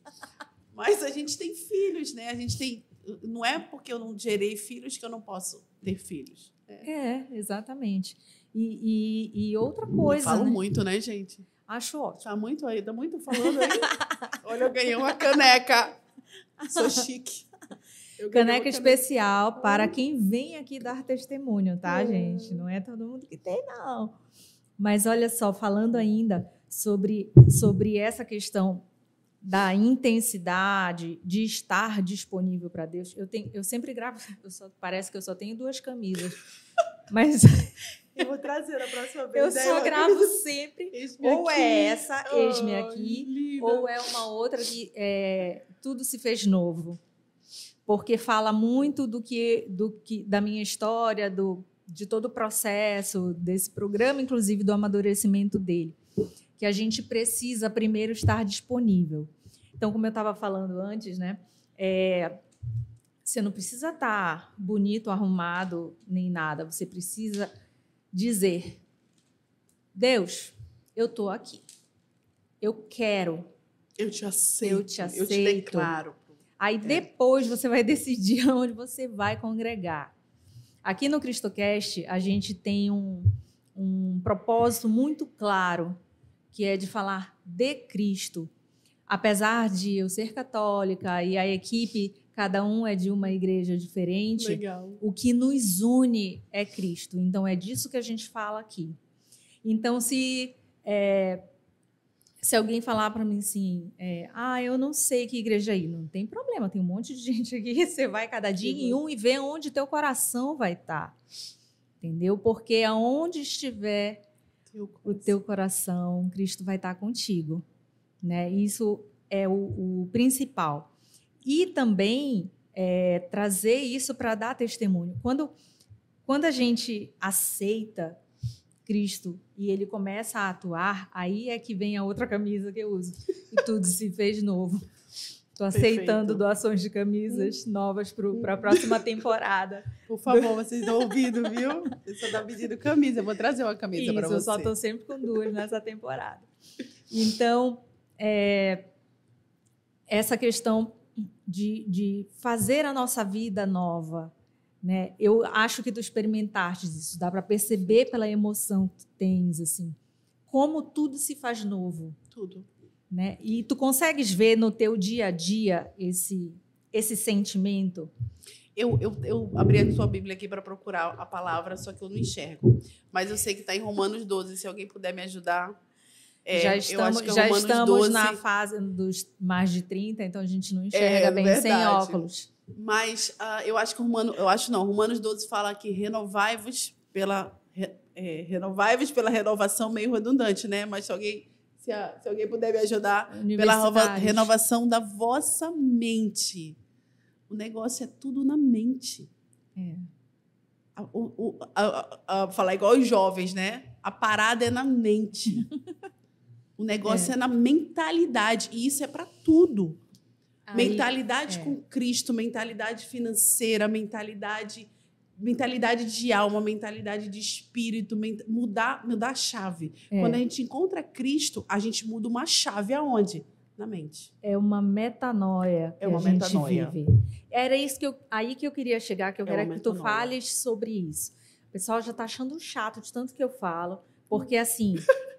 Mas a gente tem filhos, né? A gente tem. Não é porque eu não gerei filhos que eu não posso ter filhos. É, exatamente. E, e, e outra eu coisa, falo né? muito, né, gente? Acho ótimo. Tá muito aí, tá muito falando aí. *laughs* Olha, eu ganhei uma caneca. Sou chique. Caneca especial para quem vem aqui dar testemunho, tá, Hum. gente? Não é todo mundo que tem, não. Mas olha só, falando ainda sobre, sobre essa questão da intensidade de estar disponível para Deus, eu, tenho, eu sempre gravo, *laughs* eu só- parece que eu só tenho duas camisas, mas Eu vou trazer a próxima vez. eu só gravo *laughs* sempre. Ou aqui. é essa, eis-me Ai, aqui, linda. ou é uma outra que é, tudo se fez novo, porque fala muito do que, do que da minha história, do, de todo o processo desse programa, inclusive do amadurecimento dele, que a gente precisa primeiro estar disponível. Então, como eu estava falando antes, né, é, você não precisa estar bonito, arrumado nem nada. Você precisa dizer: Deus, eu estou aqui. Eu quero. Eu te aceito. Eu te Eu te aceito. declaro. Aí depois você vai *laughs* decidir aonde você vai congregar. Aqui no CristoCast, a gente tem um, um propósito muito claro, que é de falar de Cristo. Apesar de eu ser católica e a equipe, cada um é de uma igreja diferente, Legal. o que nos une é Cristo. Então é disso que a gente fala aqui. Então se é, se alguém falar para mim assim, é, ah, eu não sei que igreja ir, não tem problema, tem um monte de *laughs* gente aqui. Você vai cada dia em um e vê onde teu coração vai estar, entendeu? Porque aonde estiver Teu o teu coração, Cristo vai estar contigo, né? Isso é o, o principal. E também é, trazer isso para dar testemunho. Quando, quando a gente aceita Cristo e ele começa a atuar, aí é que vem a outra camisa que eu uso. E tudo se fez novo. Estou aceitando Perfeito. doações de camisas novas para a próxima temporada. Por favor, vocês estão ouvindo, viu? Eu só tá pedindo camisa. Eu vou trazer uma camisa para você. eu só estou sempre com duas nessa temporada. Então, é, essa questão de, de fazer a nossa vida nova, né? Eu acho que tu experimentaste isso, dá para perceber pela emoção que tu tens, assim, como tudo se faz novo, Tudo. né? E tu consegues ver no teu dia a dia esse esse sentimento? Eu, eu, eu abri a sua Bíblia aqui para procurar a palavra, só que eu não enxergo. Mas eu sei que está em Romanos 12. Se alguém puder me ajudar. É, já estamos, é já estamos 12, na fase dos mais de 30, então a gente não enxerga É, bem sem verdade. óculos. Mas ah, eu acho que Romano, eu acho não, Romanos 12 fala que renovai-vos pela é, renovai-vos pela renovação meio redundante, né? Mas se alguém se, a- se alguém puder me ajudar pela renovação da vossa mente. O negócio é tudo na mente. É. O- a- a- falar igual os jovens, né? A parada é na mente. *laughs* O negócio é, na mentalidade. E isso é para tudo. Aí- mentalidade é. com Cristo, mentalidade financeira, mentalidade mentalidade de alma, mentalidade de espírito, mudar, mudar a chave. É. Quando a gente encontra Cristo, a gente muda uma chave aonde? Na mente. É uma metanoia que É uma a gente metanoia. vive. Era isso que eu, aí que eu queria chegar, que eu É quero que tu metanoia. fales sobre isso. O pessoal já está achando chato de tanto que eu falo, porque assim, *laughs*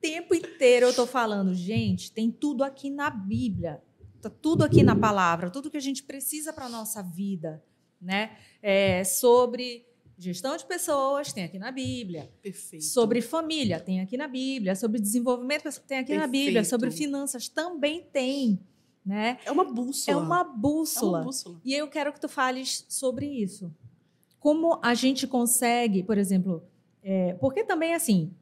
tempo inteiro eu estou falando, gente, tem tudo aqui na Bíblia, tá tudo aqui na palavra, tudo que a gente precisa para nossa vida, né? É, sobre gestão de pessoas, tem aqui na Bíblia. Perfeito. Sobre família, tem aqui na Bíblia. Sobre desenvolvimento, tem aqui na Bíblia. Perfeito. Sobre finanças, também tem. Né? É uma bússola. É uma É bússola. uma bússola. E eu quero que tu fales sobre isso. Como a gente consegue, por exemplo, é, porque também assim,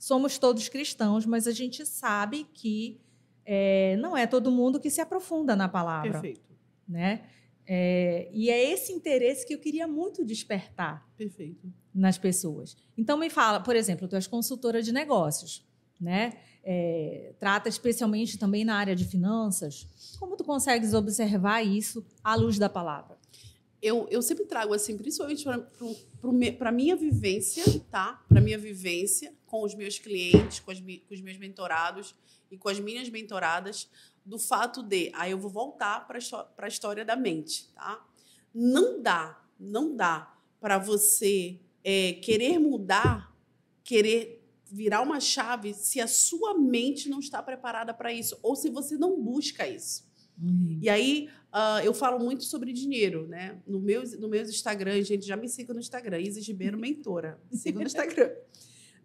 somos todos cristãos, mas a gente sabe que é, não é todo mundo que se aprofunda na palavra, Perfeito. né? É, e é esse interesse que eu queria muito despertar Perfeito. nas pessoas. Então me fala, por exemplo, tu és consultora de negócios, né? É, trata especialmente também na área de finanças. Como tu consegues observar isso à luz da palavra? Eu, eu sempre trago, assim, principalmente para a minha vivência, tá? Para minha vivência com os meus clientes, com, as com os meus mentorados e com as minhas mentoradas, do fato de. Aí eu vou voltar para a história da mente, tá? Não dá, não dá para você é, querer mudar, querer virar uma chave se a sua mente não está preparada para isso, ou se você não busca isso. E aí, ah, eu falo muito sobre dinheiro, né? No meu, no meu Instagram, gente, já me siga no Instagram, Isis Ribeiro Mentora. Me siga no Instagram.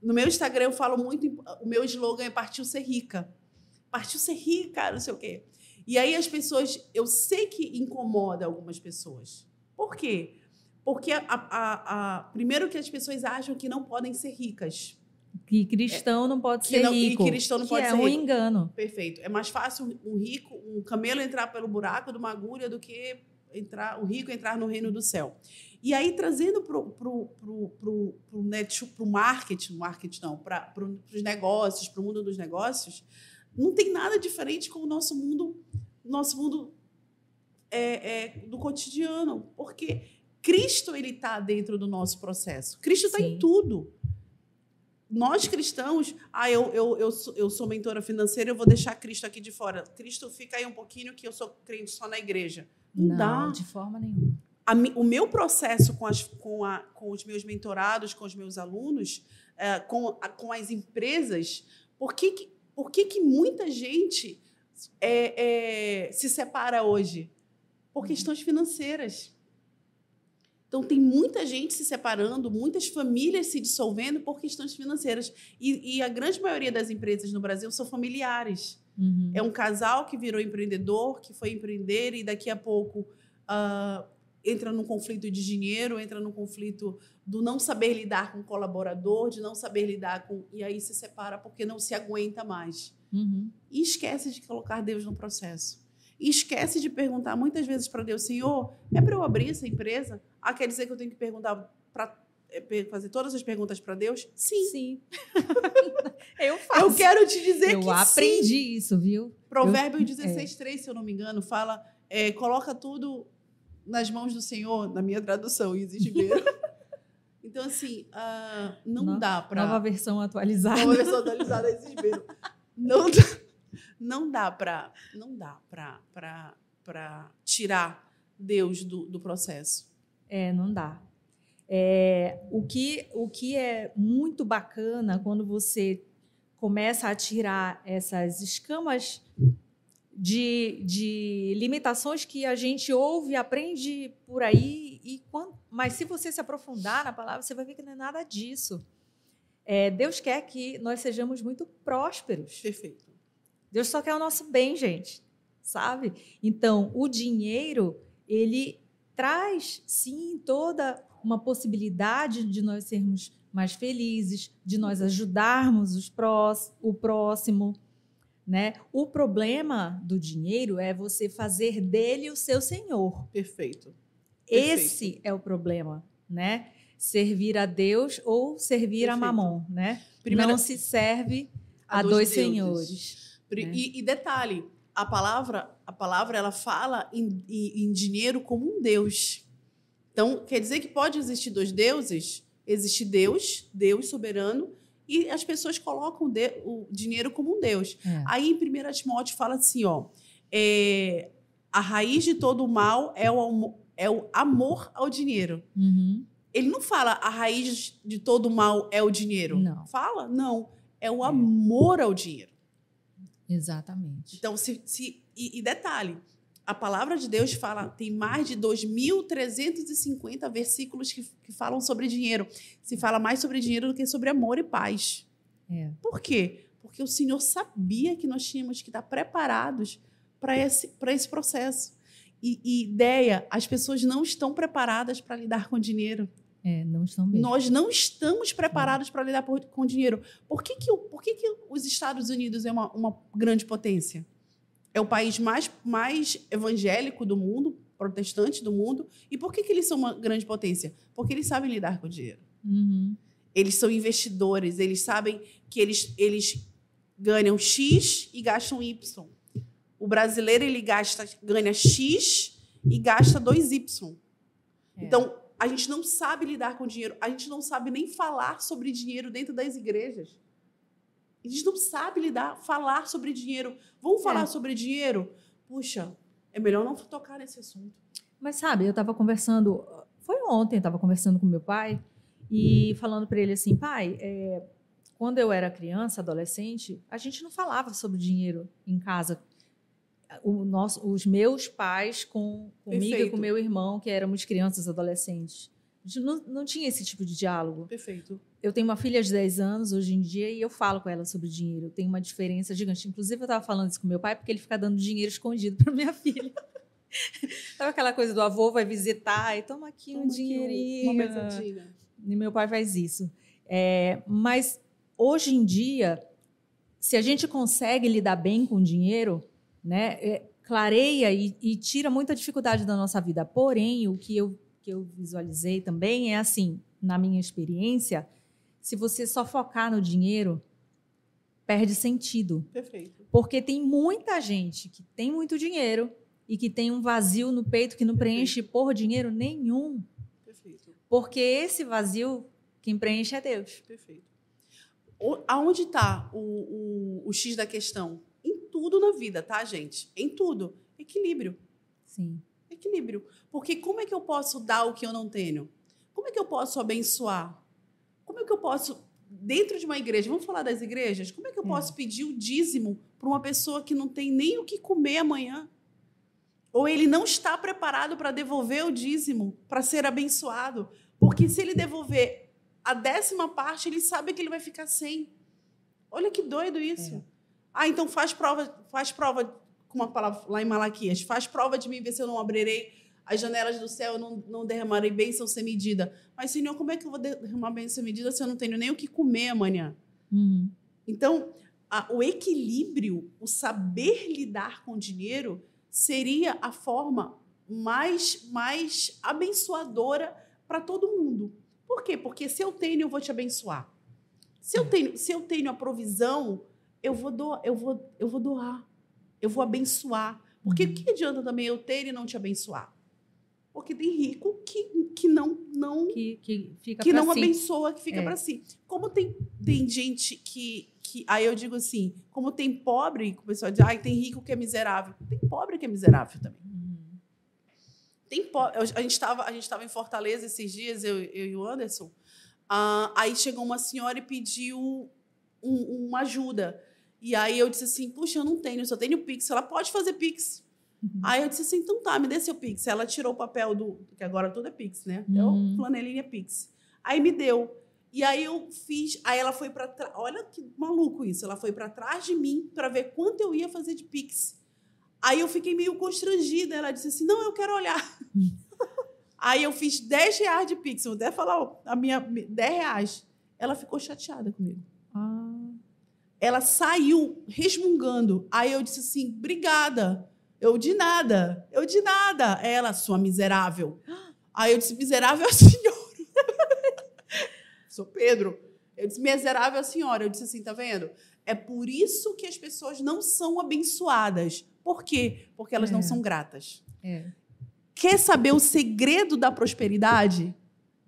No meu Instagram, eu falo muito. O meu slogan é Partiu Ser Rica. Partiu ser rica, não sei o quê. E aí, as pessoas. Eu sei que incomoda algumas pessoas. Por quê? Porque, a, a- a- primeiro, que as pessoas acham que não podem ser ricas. Que cristão não pode Que ser não- e rico. cristão não que pode é ser um rico. engano. Perfeito. É mais fácil um rico, um camelo entrar pelo buraco de uma agulha do que entrar, o rico entrar no reino do céu. E aí, trazendo para o pro, pro, pro, pro net, pro marketing, marketing não, para os negócios, para o mundo dos negócios, não tem nada diferente com o nosso mundo, nosso mundo é, é, do cotidiano. Porque Cristo ele está dentro do nosso processo. Cristo está em tudo. Nós cristãos, ah, eu, eu, eu, sou, eu sou mentora financeira, eu vou deixar Cristo aqui de fora. Cristo fica aí um pouquinho que eu sou crente só na igreja. Não, dá. de forma nenhuma. A o meu processo com, as, com, a, com os meus mentorados, com os meus alunos, eh, com, a- com as empresas, por que, que, por que, que muita gente é, é, se separa hoje? Por questões financeiras. Então, tem muita gente se separando, muitas famílias se dissolvendo por questões financeiras. E, e a grande maioria das empresas no Brasil são familiares. Uhum. É um casal que virou empreendedor, que foi empreender e daqui a pouco ah, entra num conflito de dinheiro, entra num conflito do não saber lidar com o colaborador, de não saber lidar com. E aí se separa porque não se aguenta mais. Uhum. E esquece de colocar Deus no processo. E esquece de perguntar muitas vezes para Deus: Senhor, é para eu abrir essa empresa? Ah, quer dizer que eu tenho que perguntar para fazer todas as perguntas para Deus? Sim. Sim. *laughs* eu faço. Eu quero te dizer Eu que sim. aprendi isso, viu? Provérbio Eu- 16, 3, se eu não me engano, fala: é, coloca tudo nas mãos do Senhor, na minha tradução, Isis *laughs* Ribeiro. então, assim, ah, não No- dá para. Nova versão atualizada. Nova versão atualizada Isis Ribeiro. Não, dá- não dá para. Não dá para tirar Deus do, do processo. É, não dá. É, o, que, o que é muito bacana quando você começa a tirar essas escamas de, de limitações que a gente ouve e aprende por aí, e quando, mas se você se aprofundar na palavra, você vai ver que não é nada disso. É, Deus quer que nós sejamos muito prósperos. Perfeito. Deus só quer o nosso bem, gente, sabe? Então, o dinheiro, ele traz, sim, toda uma possibilidade de nós sermos mais felizes, de nós ajudarmos os prós, o próximo, né? O problema do dinheiro é você fazer dele o seu senhor. Perfeito. Esse é o problema, né? Servir a Deus ou servir a Perfeito. mamon, né? Primeira- Não se serve A a, dois dois, senhores. Né? E, e detalhe, a palavra, a palavra ela fala em, em- em dinheiro como um Deus. Então, quer dizer que pode existir dois deuses? Existe Deus, Deus soberano, e as pessoas colocam o dinheiro como um Deus. É. Aí em 1 Timóteo fala assim: ó, é, a raiz de todo o mal é o, é o amor ao dinheiro. Uhum. Ele não fala a raiz de todo o mal é o dinheiro. Não. Fala? Não. É o amor ao dinheiro. Exatamente. Então, se, se- e, e detalhe, a palavra de Deus fala, tem mais de 2.350 versículos que, que falam sobre dinheiro. Se fala mais sobre dinheiro do que sobre amor e paz. É. Por quê? Porque o Senhor sabia que nós tínhamos que estar preparados para esse, esse processo. E, e, ideia, as pessoas não estão preparadas para lidar com dinheiro. É, não estão mesmo. Nós não estamos preparados para lidar por, com dinheiro. Por que, que, por que, que os Estados Unidos é uma, uma grande potência? É o país mais, mais evangélico do mundo, protestante do mundo. E por que, que eles são uma grande potência? Porque eles sabem lidar com o dinheiro. Uhum. Eles são investidores, eles sabem que eles, eles ganham X e gastam Y. O brasileiro ele gasta, ganha X e gasta 2Y. É. Então, a gente não sabe lidar com dinheiro, a gente não sabe nem falar sobre dinheiro dentro das igrejas. A gente não sabe lidar, falar sobre dinheiro. Vamos falar é. sobre dinheiro? Puxa, é melhor não tocar nesse assunto. Mas sabe, eu estava conversando, foi ontem, estava conversando com meu pai e falando para ele assim, pai, é, quando eu era criança, adolescente, a gente não falava sobre dinheiro em casa. O nosso, os meus pais com comigo e com meu irmão, que éramos crianças, adolescentes. Não, não tinha esse tipo de diálogo. Perfeito. Eu tenho uma filha de 10 anos hoje em dia e eu falo com ela sobre dinheiro. Tem uma diferença gigante. Inclusive, eu estava falando isso com meu pai porque ele fica dando dinheiro escondido *laughs* para minha filha. *laughs* Sabe aquela coisa do avô vai visitar e toma aqui toma um dinheirinho. Uma mesadinha. E meu pai faz isso. É, mas hoje em dia, se a gente consegue lidar bem com o dinheiro, né, é, clareia e, e, tira muita dificuldade da nossa vida. Porém, o que eu, que eu visualizei também é assim, na minha experiência, se você só focar no dinheiro, perde sentido. Perfeito. Porque tem muita gente que tem muito dinheiro e que tem um vazio no peito que não Perfeito. preenche por dinheiro nenhum. Perfeito. Porque esse vazio, quem preenche é Deus. Perfeito aonde está o, o, o X da questão? Em tudo na vida, tá, gente? Em tudo. Equilíbrio. Sim. Equilíbrio. Porque como é que eu posso dar o que eu não tenho? Como é que eu posso abençoar? Como é que eu posso, dentro de uma igreja, vamos falar das igrejas, como é que eu é. posso pedir o dízimo para uma pessoa que não tem nem o que comer amanhã? Ou ele não está preparado para devolver o dízimo, para ser abençoado? Porque se ele devolver a décima parte, ele sabe que ele vai ficar sem. Olha que doido isso. É. Ah, então faz prova, faz prova com uma palavra lá em Malaquias, faz prova de mim, ver se eu não abrirei as janelas do céu, eu não, não derramarei bênção sem medida. Mas, Senhor, como é que eu vou derramar bênção sem medida se eu não tenho nem o que comer amanhã? Uhum. Então, a, o equilíbrio, o saber lidar com o dinheiro, seria a forma mais, mais abençoadora para todo mundo. Por quê? Porque se eu tenho, eu vou te abençoar. Se eu hum. tenho, se eu tenho a provisão, eu vou, do, eu vou, eu vou doar. Eu vou abençoar. Porque o uhum. que adianta também eu ter e não te abençoar? Porque tem rico que, que não não que, que, fica que não si. abençoa, que fica é. para si. Como tem, tem gente que, que. Aí eu digo assim: como tem pobre, o pessoal diz, ah, tem rico que é miserável. Tem pobre que é miserável também. Tem a gente estava a gente estava em Fortaleza esses dias eu, eu e o Anderson. Uh, aí chegou uma senhora e pediu um, uma ajuda. E aí eu disse assim, puxa, eu não tenho, eu só tenho Pix. Ela pode fazer Pix. Uhum. Aí eu disse assim, então tá, me dê seu Pix. Ela tirou o papel do, que agora tudo é Pix, né? Até uhum. o flanelinha Pix. Aí me deu. E aí eu fiz, aí ela foi para trás, olha que maluco isso. Ela foi para trás de mim para ver quanto eu ia fazer de Pix. Aí eu fiquei meio constrangida. Ela disse assim: não, eu quero olhar. *laughs* Aí eu fiz 10 reais de Pix. Vou até falar a minha 10 reais. Ela ficou chateada comigo. Ela saiu resmungando. Aí eu disse assim: obrigada. Eu de nada. Eu de nada. Ela, sua miserável. Aí eu disse: miserável é a senhora. *laughs* Sou Pedro. Eu disse: miserável é a senhora. Eu disse assim: tá vendo? É por isso que as pessoas não são abençoadas por quê? Porque elas é. não são gratas. É. Quer saber o segredo da prosperidade?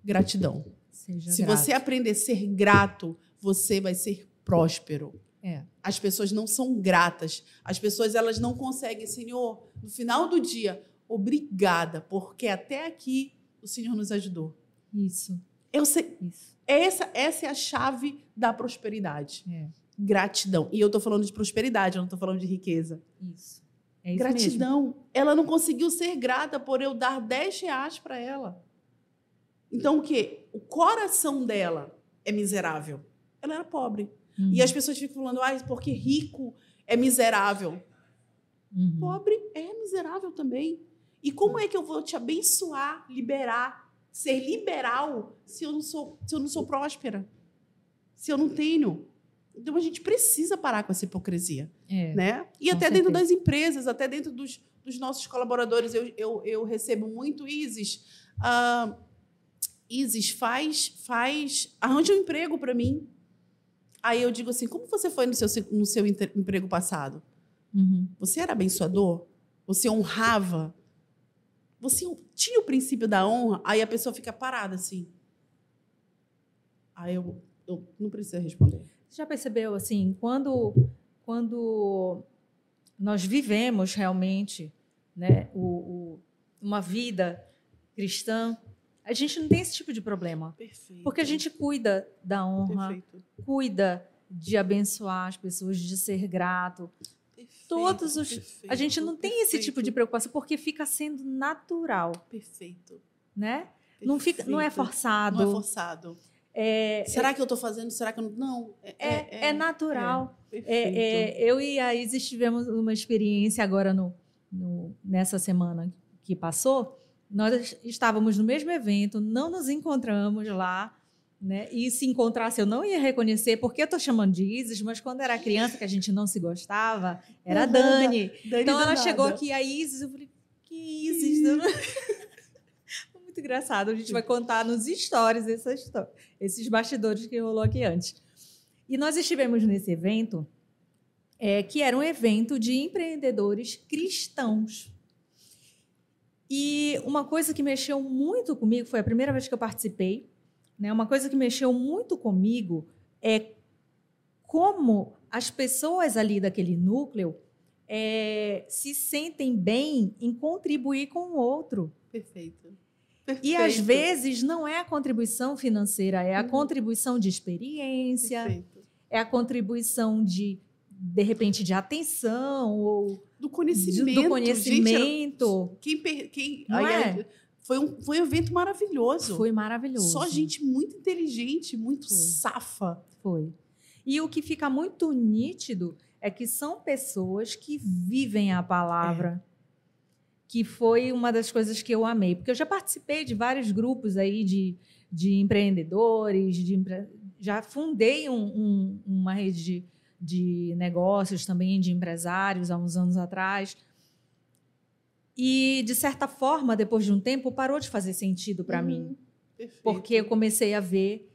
Gratidão. Seja Se grato. você aprender a ser grato, você vai ser próspero. É. As pessoas não são gratas. As pessoas elas não conseguem, Senhor, no final do dia, obrigada, porque até aqui o Senhor nos ajudou. Isso. Eu sei. Isso. Essa, essa é a chave da prosperidade. É. Gratidão. E eu estou falando de prosperidade, eu não estou falando de riqueza. Isso. É isso mesmo. Gratidão. Ela não conseguiu ser grata por eu dar 10 reais para ela. Então, o quê? O coração dela é miserável. Ela era pobre. Uhum. E as pessoas ficam falando, ah, porque rico é miserável. Uhum. Pobre é miserável também. E como é que eu vou te abençoar, liberar, ser liberal se eu não sou, se eu não sou próspera? Se eu não tenho? Então a gente precisa parar com essa hipocrisia, É. né? E até dentro certeza. das empresas, até dentro dos, dos nossos colaboradores, eu, eu, eu recebo muito Isis. ah, Isis, faz, faz, arranja um emprego para mim. Aí eu digo assim, como você foi no seu, no seu emprego passado? Uhum. Você era abençoador? Você honrava? Você tinha o princípio da honra? Aí a pessoa fica parada assim. Aí eu, eu não preciso responder. Você já percebeu assim, quando quando nós vivemos realmente, né, o, o- uma vida cristã, a gente não tem esse tipo de problema, Perfeito. porque a gente cuida da honra, Perfeito. cuida de abençoar as pessoas, de ser grato. Perfeito, Todos os- perfeito, A gente não tem esse tipo de preocupação porque fica sendo natural, Perfeito. né? Não fica, não é forçado. Não é forçado. É, Será que eu estou fazendo? Será que eu não? Não. é, é natural. Perfeito. É, é, eu e a Isis tivemos uma experiência agora no, no- nessa semana que passou. Nós estávamos no mesmo evento, não nos encontramos lá, né? E se encontrasse eu não ia reconhecer, porque eu estou chamando de Isis, mas quando era criança que a gente não se gostava, era a Uhum. Dani. Dani Então ela danada. chegou aqui, a Isis, eu falei, que Isis? *laughs* Muito engraçado. A gente vai contar nos stories essa histó- esses bastidores que rolou aqui antes. E nós estivemos nesse evento, é, que era um evento de empreendedores cristãos. E uma coisa que mexeu muito comigo, foi a primeira vez que eu participei, né? Uma coisa que mexeu muito comigo é como as pessoas ali daquele núcleo é, se sentem bem em contribuir com o outro. Perfeito. E às Perfeito. vezes não é a contribuição financeira, é a Uhum. contribuição de experiência, Perfeito. é a contribuição de, de repente, de atenção ou Do conhecimento. do Gente, conhecimento. Quem, per- quem aí, é? foi, um, foi um evento maravilhoso. Foi maravilhoso. Só gente muito inteligente, muito Foi. safa. Foi. E o que fica muito nítido é que são pessoas que vivem a palavra. Que foi uma das coisas que eu amei. Porque eu já participei de vários grupos aí de, de empreendedores, de empre- já fundei um- um- uma rede de, de negócios também, de empresários, há uns anos atrás. E, de certa forma, depois de um tempo, parou de fazer sentido para mim. Uhum. Perfeito. Porque eu comecei a ver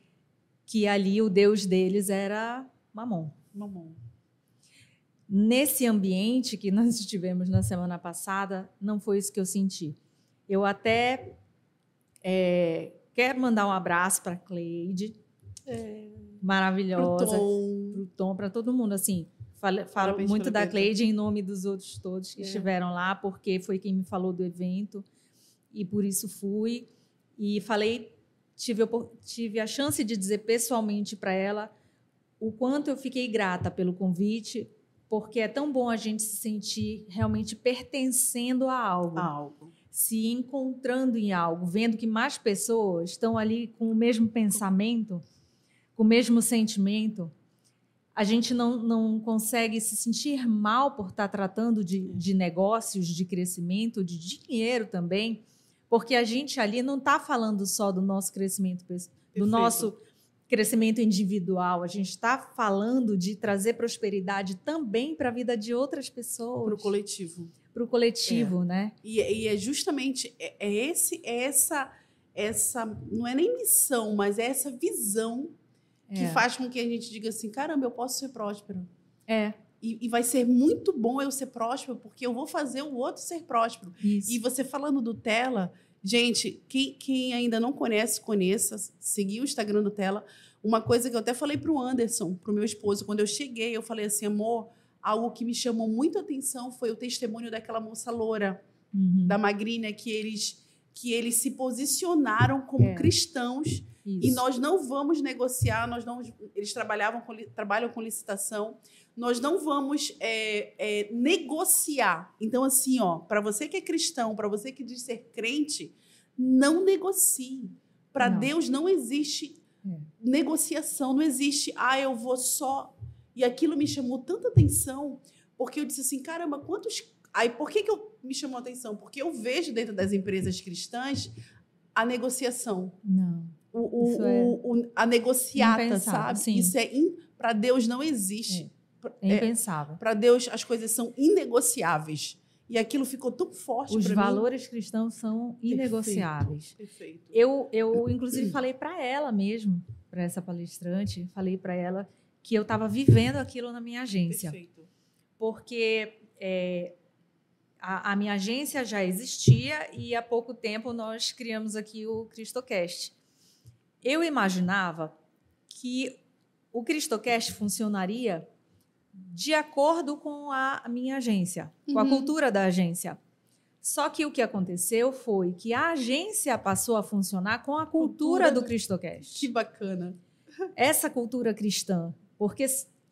que ali o Deus deles era Mamon. Mamão. Nesse ambiente que nós estivemos na semana passada, não foi isso que eu senti. Eu até é, quero mandar um abraço para a Cleide, Pro maravilhosa, Tom. Para o Tom, para todo mundo. Assim, falo, falo muito da. Cleide em nome dos outros todos que É. estiveram lá, porque foi quem me falou do evento e por isso fui. E falei, tive, a tive a chance de dizer pessoalmente para ela o quanto eu fiquei grata pelo convite, porque é tão bom a gente se sentir realmente pertencendo a algo Algo. se encontrando em algo, vendo que mais pessoas estão ali com o mesmo pensamento, com o mesmo sentimento, a gente não, não consegue se sentir mal por estar tratando de, de negócios, de crescimento, de dinheiro também, porque a gente ali não está falando só do nosso crescimento, do Perfeito. nosso crescimento individual, a gente está falando de trazer prosperidade também para a vida de outras pessoas, Pro coletivo. para o coletivo, né? E, e é justamente é, é esse, é essa, essa, não é nem missão, mas é essa visão que É. faz com que a gente diga assim, caramba, eu posso ser próspero. É, E, e vai ser muito bom eu ser próspero, porque eu vou fazer o outro ser próspero. isso. E você falando do Tela, gente, quem, quem ainda não conhece, conheça, seguir o Instagram do Tela. Uma coisa que eu até falei pro Anderson, pro meu esposo, quando eu cheguei, eu falei assim, amor, algo que me chamou muito a atenção foi o testemunho daquela moça loura, Uhum. da Magrinha, que eles, que eles se posicionaram como É. cristãos e Isso. nós não vamos negociar, nós não, eles trabalhavam com, trabalham com licitação, nós não vamos é, é, negociar. Então, assim, ó, para você que é cristão, para você que diz ser crente, não negocie. Para Deus não existe é. negociação, não existe, ah, eu vou só. E aquilo me chamou tanta atenção, porque eu disse assim, caramba, quantos. Aí, por que, que eu me chamou a atenção? Porque eu vejo dentro das empresas cristãs a negociação. Não. O, o, é o, a negociata, sabe? Sim. Isso é. In... Para Deus não existe. É, é impensável. Para Deus as coisas são inegociáveis. E aquilo ficou tão forte Os valores mim. cristãos são inegociáveis. Perfeito. Perfeito. Eu, eu, inclusive, falei para ela mesmo, para essa palestrante, falei para ela que eu estava vivendo aquilo na minha agência. Perfeito. Porque é, a, a, minha agência já existia e há pouco tempo nós criamos aqui o Cristocast. Eu imaginava que o Cristocast funcionaria de acordo com a minha agência, com a uhum. cultura da agência. Só que o que aconteceu foi que a agência passou a funcionar com a cultura, cultura do Cristocast. Que bacana. Essa cultura cristã. Porque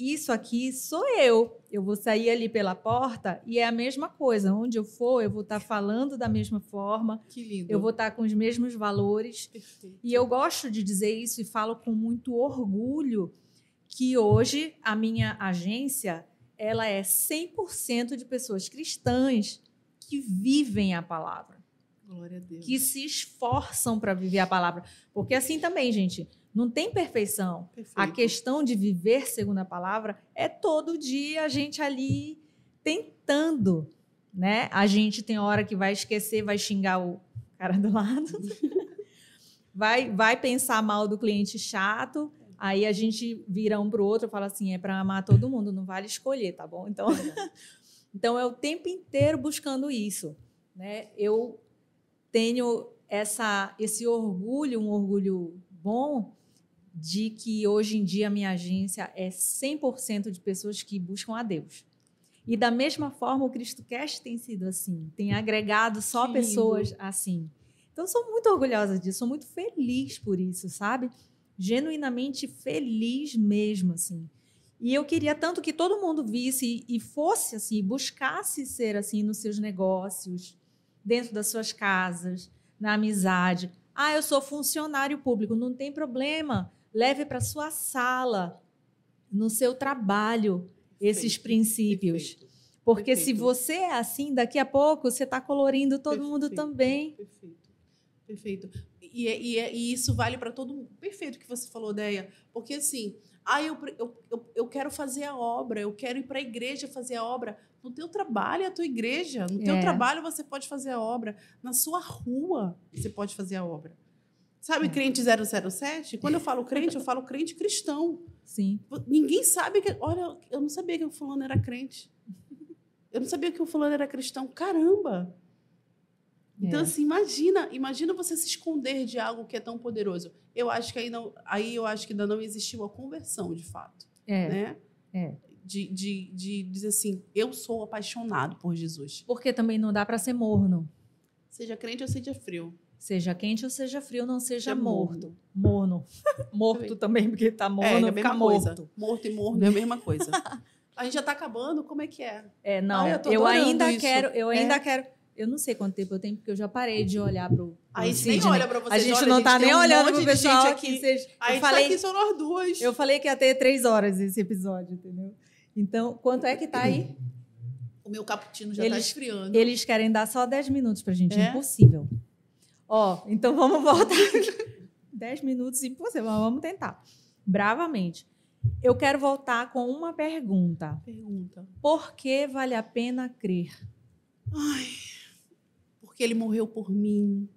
isso aqui sou eu. Eu vou sair ali pela porta e é a mesma coisa. Onde eu for, eu vou estar falando da mesma forma. Que lindo. Eu vou estar com os mesmos valores. Perfeito. E eu gosto de dizer isso e falo com muito orgulho que hoje a minha agência ela é 100% de pessoas cristãs que vivem a palavra. Glória a Deus. Que se esforçam para viver a palavra. Porque assim também, gente, não tem perfeição. Perfeito. A questão de viver segundo a palavra é todo dia a gente ali tentando, né? A gente tem hora que vai esquecer, vai xingar o cara do lado. *laughs* vai vai pensar mal do cliente chato, Aí a gente vira um para o outro e fala assim: é para amar todo mundo, não vale escolher, tá bom? Então, *laughs* então é o tempo inteiro buscando isso. Né? Eu tenho essa, esse orgulho, um orgulho bom, de que hoje em dia a minha agência é 100% de pessoas que buscam a Deus. E da mesma forma, o CristoCast tem sido assim, tem agregado só pessoas assim. Então, sou muito orgulhosa disso, sou muito feliz por isso, sabe? genuinamente feliz mesmo, assim. E eu queria tanto que todo mundo visse e fosse assim, buscasse ser assim nos seus negócios, dentro das suas casas, na amizade. Ah, eu sou funcionário público, não tem problema. Leve para sua sala, no seu trabalho, esses perfeito, princípios. Perfeito, Porque perfeito. se você é assim, daqui a pouco você está colorindo todo mundo também. Perfeito. Perfeito e, e, e isso vale para todo mundo. Perfeito que você falou, Deia. Porque assim, ah, eu, eu, eu, eu quero fazer a obra, eu quero ir para a igreja fazer a obra. No teu trabalho é a tua igreja. No teu é. trabalho você pode fazer a obra. Na sua rua você pode fazer a obra. Sabe, crente 007? Quando eu falo crente, eu falo crente cristão. Sim. Ninguém sabe que. Olha, eu não sabia que o fulano era crente. Eu não sabia que o fulano era cristão. Caramba! Então, é. assim, imagina, imagina você se esconder de algo que é tão poderoso. Eu acho que aí, não, aí eu acho que ainda não existiu a conversão, de fato. É. Né? É. De, de, de dizer assim, eu sou apaixonado por Jesus. Porque também não dá para ser morno. Seja crente ou seja frio. Seja quente ou seja frio, não seja, morto. Morno. *laughs* morto também, porque está morno, é, é fica morto. Coisa. Morto e morno é a mesma coisa. *laughs* a gente já está acabando, como é que é? É, não, eu, eu ainda isso. quero, eu ainda é. quero eu não sei quanto tempo eu tenho, porque eu já parei de olhar para o. A gente nem olha para vocês. A gente olha, não está nem um olhando para o pessoal aqui. Vocês, a gente tá falei, tá aqui só nós duas. Eu falei que ia ter três horas esse episódio, entendeu? Então, quanto é que tá aí? O meu cappuccino já está esfriando. Eles querem dar só 10 minutos para a gente. É? Impossível. Ó, então vamos *laughs* voltar. 10 minutos, impossível. Mas vamos tentar. Bravamente. Eu quero voltar com uma pergunta. Pergunta. Por que vale a pena crer? Ai porque ele morreu por mim,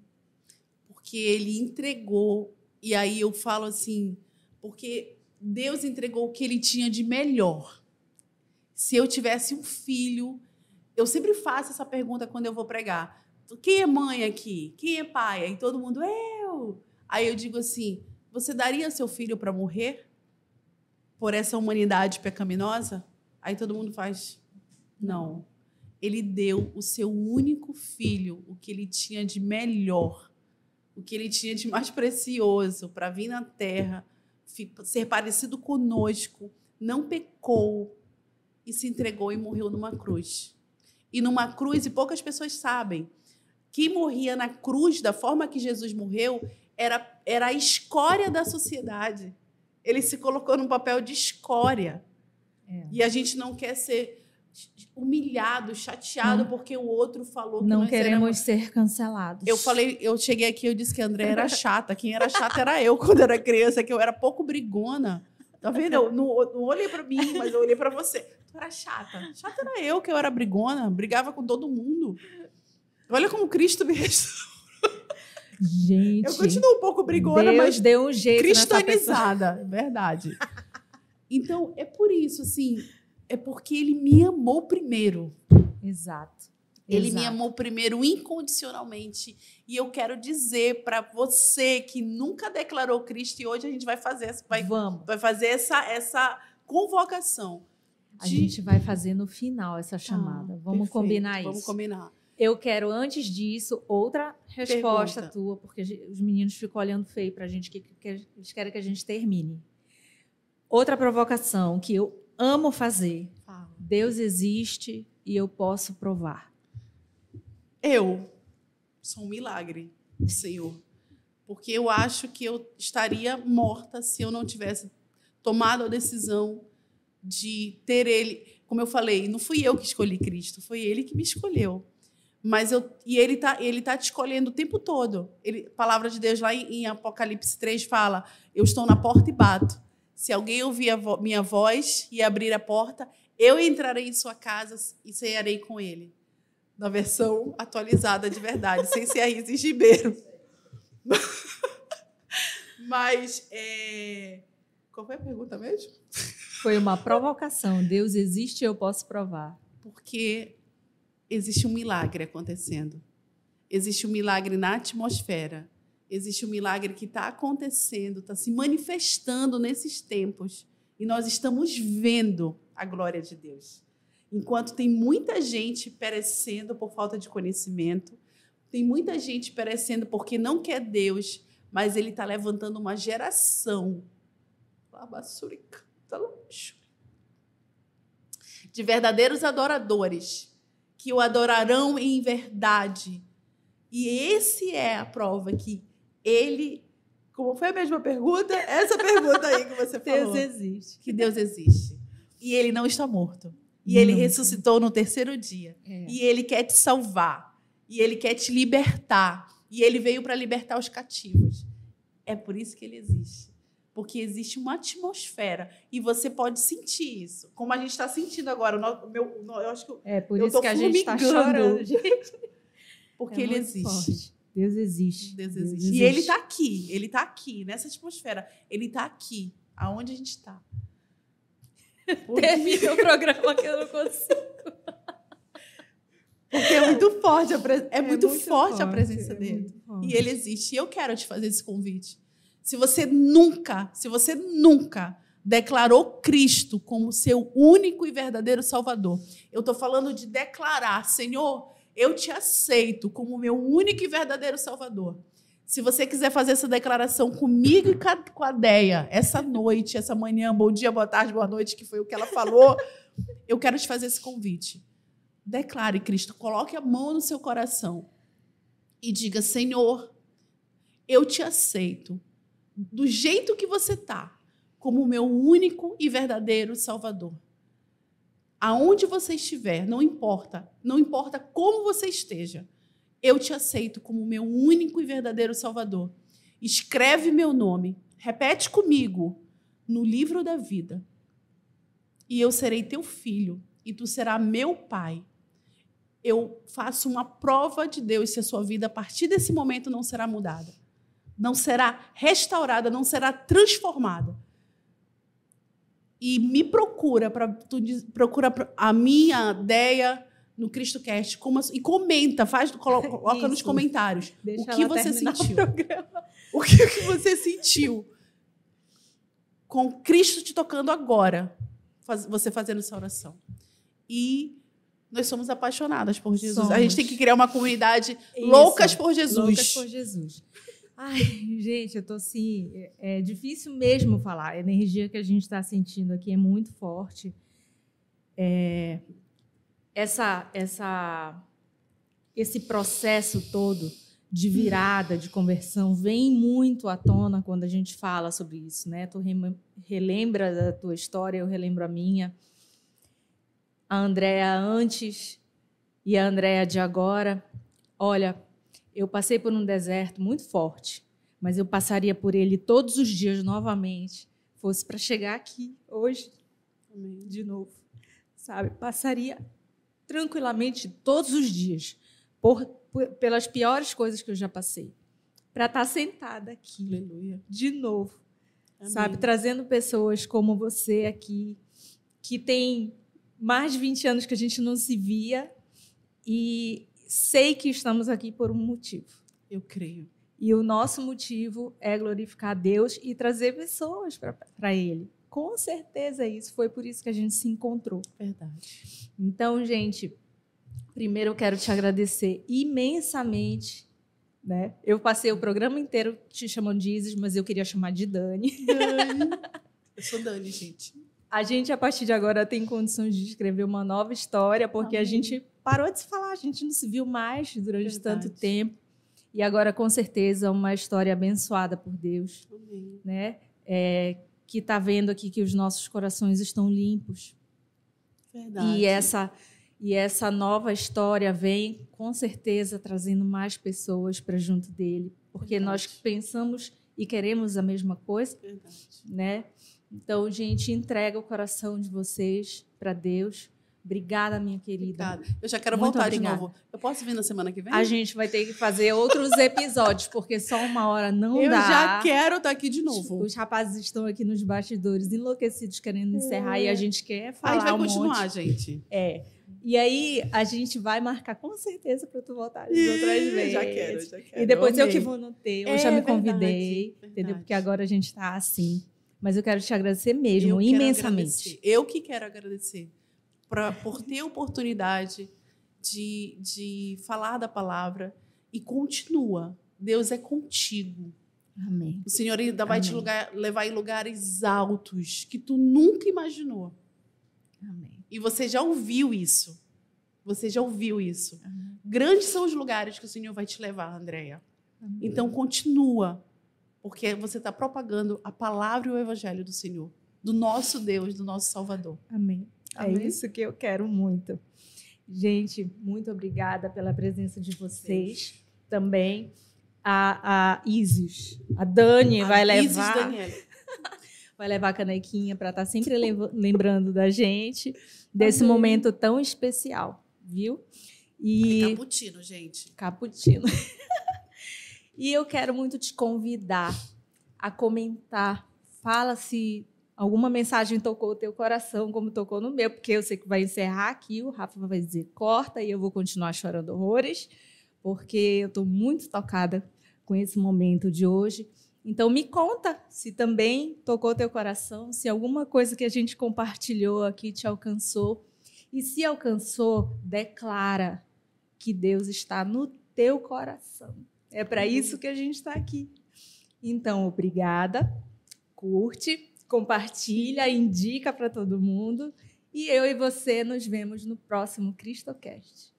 porque ele entregou. E aí eu falo assim, porque Deus entregou o que ele tinha de melhor. Se eu tivesse um filho, eu sempre faço essa pergunta quando eu vou pregar. Quem é mãe aqui? Quem é pai? Aí todo mundo, eu. Aí eu digo assim: você daria seu filho para morrer por essa humanidade pecaminosa? Aí todo mundo faz, não ele deu o seu único filho, o que ele tinha de melhor, o que ele tinha de mais precioso para vir na terra, ser parecido conosco, não pecou, e se entregou e morreu numa cruz. E numa cruz, e poucas pessoas sabem, quem morria na cruz da forma que Jesus morreu era, era a escória da sociedade. Ele se colocou num papel de escória. É. E a gente não quer ser humilhado, chateado não. porque o outro falou que não queremos éramos... ser cancelados. Eu falei, eu cheguei aqui, eu disse que a André era chata. Quem era chata era eu quando era criança, que eu era pouco brigona. Tá vendo? Eu não, não olhei para mim, mas eu olhei para você. Tu era chata. Chata era eu que eu era brigona, brigava com todo mundo. Olha como Cristo me restaurou. Gente. Eu continuo um pouco brigona, Deus mas deu um jeito cristianizada, verdade. Então, é por isso assim, é porque ele me amou primeiro. Exato. Ele Exato. me amou primeiro incondicionalmente. E eu quero dizer para você que nunca declarou Cristo e hoje a gente vai fazer, vai, Vamos. vai fazer essa, essa convocação. De... A gente vai fazer no final essa chamada. Ah, Vamos perfeito. combinar isso. Vamos combinar. Eu quero, antes disso, outra resposta Pergunta. tua, porque os meninos ficam olhando feio para a gente, que, que eles querem que a gente termine. Outra provocação que eu amo fazer. Fala. Deus existe e eu posso provar. Eu sou um milagre, Senhor. Porque eu acho que eu estaria morta se eu não tivesse tomado a decisão de ter ele. Como eu falei, não fui eu que escolhi Cristo, foi ele que me escolheu. Mas eu e ele tá ele tá te escolhendo o tempo todo. Ele, a palavra de Deus lá em, em Apocalipse 3 fala: "Eu estou na porta e bato. Se alguém ouvir a vo minha voz e abrir a porta, eu entrarei em sua casa e cearei com ele. Na versão atualizada de verdade, sem ser a Isis Ribeiro. *laughs* Mas, é... qual foi a pergunta mesmo? Foi uma provocação. Deus existe e eu posso provar. Porque existe um milagre acontecendo. Existe um milagre na atmosfera existe um milagre que está acontecendo, está se manifestando nesses tempos. E nós estamos vendo a glória de Deus. Enquanto tem muita gente perecendo por falta de conhecimento, tem muita gente perecendo porque não quer Deus, mas Ele está levantando uma geração de verdadeiros adoradores que o adorarão em verdade. E esse é a prova que ele. Como foi a mesma pergunta? *laughs* Essa pergunta aí que você falou. Deus existe. Que Deus existe. E ele não está morto. E ele ressuscitou no terceiro dia. É. E ele quer te salvar. E ele quer te libertar. E ele veio para libertar os cativos. É por isso que ele existe. Porque existe uma atmosfera. E você pode sentir isso. Como a gente está sentindo agora. O meu, eu acho que é por isso que a gente está chorando. *laughs* Gente. Porque é ele existe. Forte. Deus existe. Deus existe. Deus existe. E ele está aqui, ele está aqui, nessa atmosfera. Ele está aqui, aonde a gente *laughs* está. Termina o programa que eu não consigo. *laughs* Porque é muito forte a, pre... é, é muito, muito forte, forte, a presença é dele. E ele existe. E eu quero te fazer esse convite. Se você nunca, se você nunca declarou Cristo como seu único e verdadeiro Salvador, eu estou falando de declarar, Senhor, eu te aceito como meu único e verdadeiro Salvador. Se você quiser fazer essa declaração comigo e com a Deia, essa noite, essa manhã, bom dia, boa tarde, boa noite, que foi o que ela falou, *laughs* eu quero te fazer esse convite. Declare, Cristo, coloque a mão no seu coração e diga: Senhor, eu te aceito do jeito que você está, como meu único e verdadeiro Salvador aonde você estiver, não importa, não importa como você esteja, eu te aceito como meu único e verdadeiro Salvador. Escreve meu nome, repete comigo no livro da vida, e eu serei teu filho, e tu serás meu pai. Eu faço uma prova de Deus se a sua vida a partir desse momento não será mudada, não será restaurada, não será transformada e me procura para tu procura a minha ideia no CristoCast como, e comenta, faz *laughs* coloca nos comentários Deixa o que você sentiu. O, o que, que você sentiu com Cristo te tocando agora, faz, você fazendo essa oração. E nós somos apaixonadas por Jesus. Somos. A gente tem que criar uma comunidade Isso. loucas por Jesus. Loucas por Jesus. Ai, gente, eu tô assim. É, é difícil mesmo falar. A energia que a gente está sentindo aqui é muito forte. é, essa, essa, esse processo todo de virada, de conversão, vem muito à tona quando a gente fala sobre isso, né? Tu relembra da tua história, eu relembro a minha. A Andréa antes e a Andréa de agora. Olha, eu passei por um deserto muito forte, mas eu passaria por ele todos os dias novamente, fosse para chegar aqui hoje, de novo, sabe? Passaria tranquilamente todos os dias por pelas piores coisas que eu já passei, para estar tá sentada aqui Aleluia. de novo, Amém. sabe, trazendo pessoas como você aqui que tem mais de 20 anos que a gente não se via e sei que estamos aqui por um motivo. Eu creio. E o nosso motivo é glorificar Deus e trazer pessoas para Ele. Com certeza isso. Foi por isso que a gente se encontrou. Verdade. Então, gente, Primeiro, eu quero te agradecer imensamente. Né? Eu passei o programa inteiro te chamando de Isis, mas eu queria chamar de Dani. Dani. *laughs* Eu sou Dani, gente. A gente, a partir de agora, tem condições de escrever uma nova história, porque Amém. a gente parou de se falar, a gente não se viu mais durante Verdade. tanto tempo. E agora, com certeza, uma história abençoada por Deus. Amém. Né? É, que está vendo aqui que os nossos corações estão limpos. Verdade. E essa e essa nova história vem, com certeza, trazendo mais pessoas para junto dele, porque Verdade. nós pensamos e queremos a mesma coisa, Verdade. né? Então, gente, entrega o coração de vocês para Deus. Obrigada, minha querida. Obrigada. Eu já quero Muito voltar obrigada. de novo. Eu posso vir na semana que vem? A gente vai ter que fazer outros *laughs* episódios, porque só uma hora não eu dá. Eu já quero estar aqui de novo. Os rapazes estão aqui nos bastidores, enlouquecidos, querendo encerrar, é. e a gente quer falar. A gente vai um continuar, monte. gente. É. E aí a gente vai marcar com certeza para tu voltar de outras vezes. Já quero, já quero. E depois eu, eu que vou no teu, eu é, já me convidei, verdade, entendeu? Porque agora a gente está assim. Mas eu quero te agradecer mesmo, eu imensamente. Eu que quero agradecer pra, por ter a oportunidade de, de falar da palavra e continua. Deus é contigo. Amém. O Senhor ainda vai Amém. te lugar, levar em lugares altos que tu nunca imaginou. Amém. E você já ouviu isso. Você já ouviu isso. Amém. Grandes são os lugares que o Senhor vai te levar, Andréia. Então, continua. Porque você está propagando a palavra e o evangelho do Senhor. Do nosso Deus, do nosso Salvador. Amém. É Amém? É isso que eu quero muito. Gente, muito obrigada pela presença de vocês Sim. também. A, a Isis, a Dani a vai levar. Isis *laughs* vai levar a canequinha para estar tá sempre lembrando da gente desse Amém. momento tão especial, viu? E é cappuccino, gente. Cappuccino. *laughs* e eu quero muito te convidar a comentar. Fala se alguma mensagem tocou o teu coração, como tocou no meu, porque eu sei que vai encerrar aqui, o Rafa vai dizer corta e eu vou continuar chorando horrores, porque eu estou muito tocada com esse momento de hoje. Então me conta se também tocou teu coração, se alguma coisa que a gente compartilhou aqui te alcançou. E se alcançou, declara que Deus está no teu coração. É para isso que a gente está aqui. Então, obrigada. Curte, compartilha, indica para todo mundo. E eu e você nos vemos no próximo CristoCast.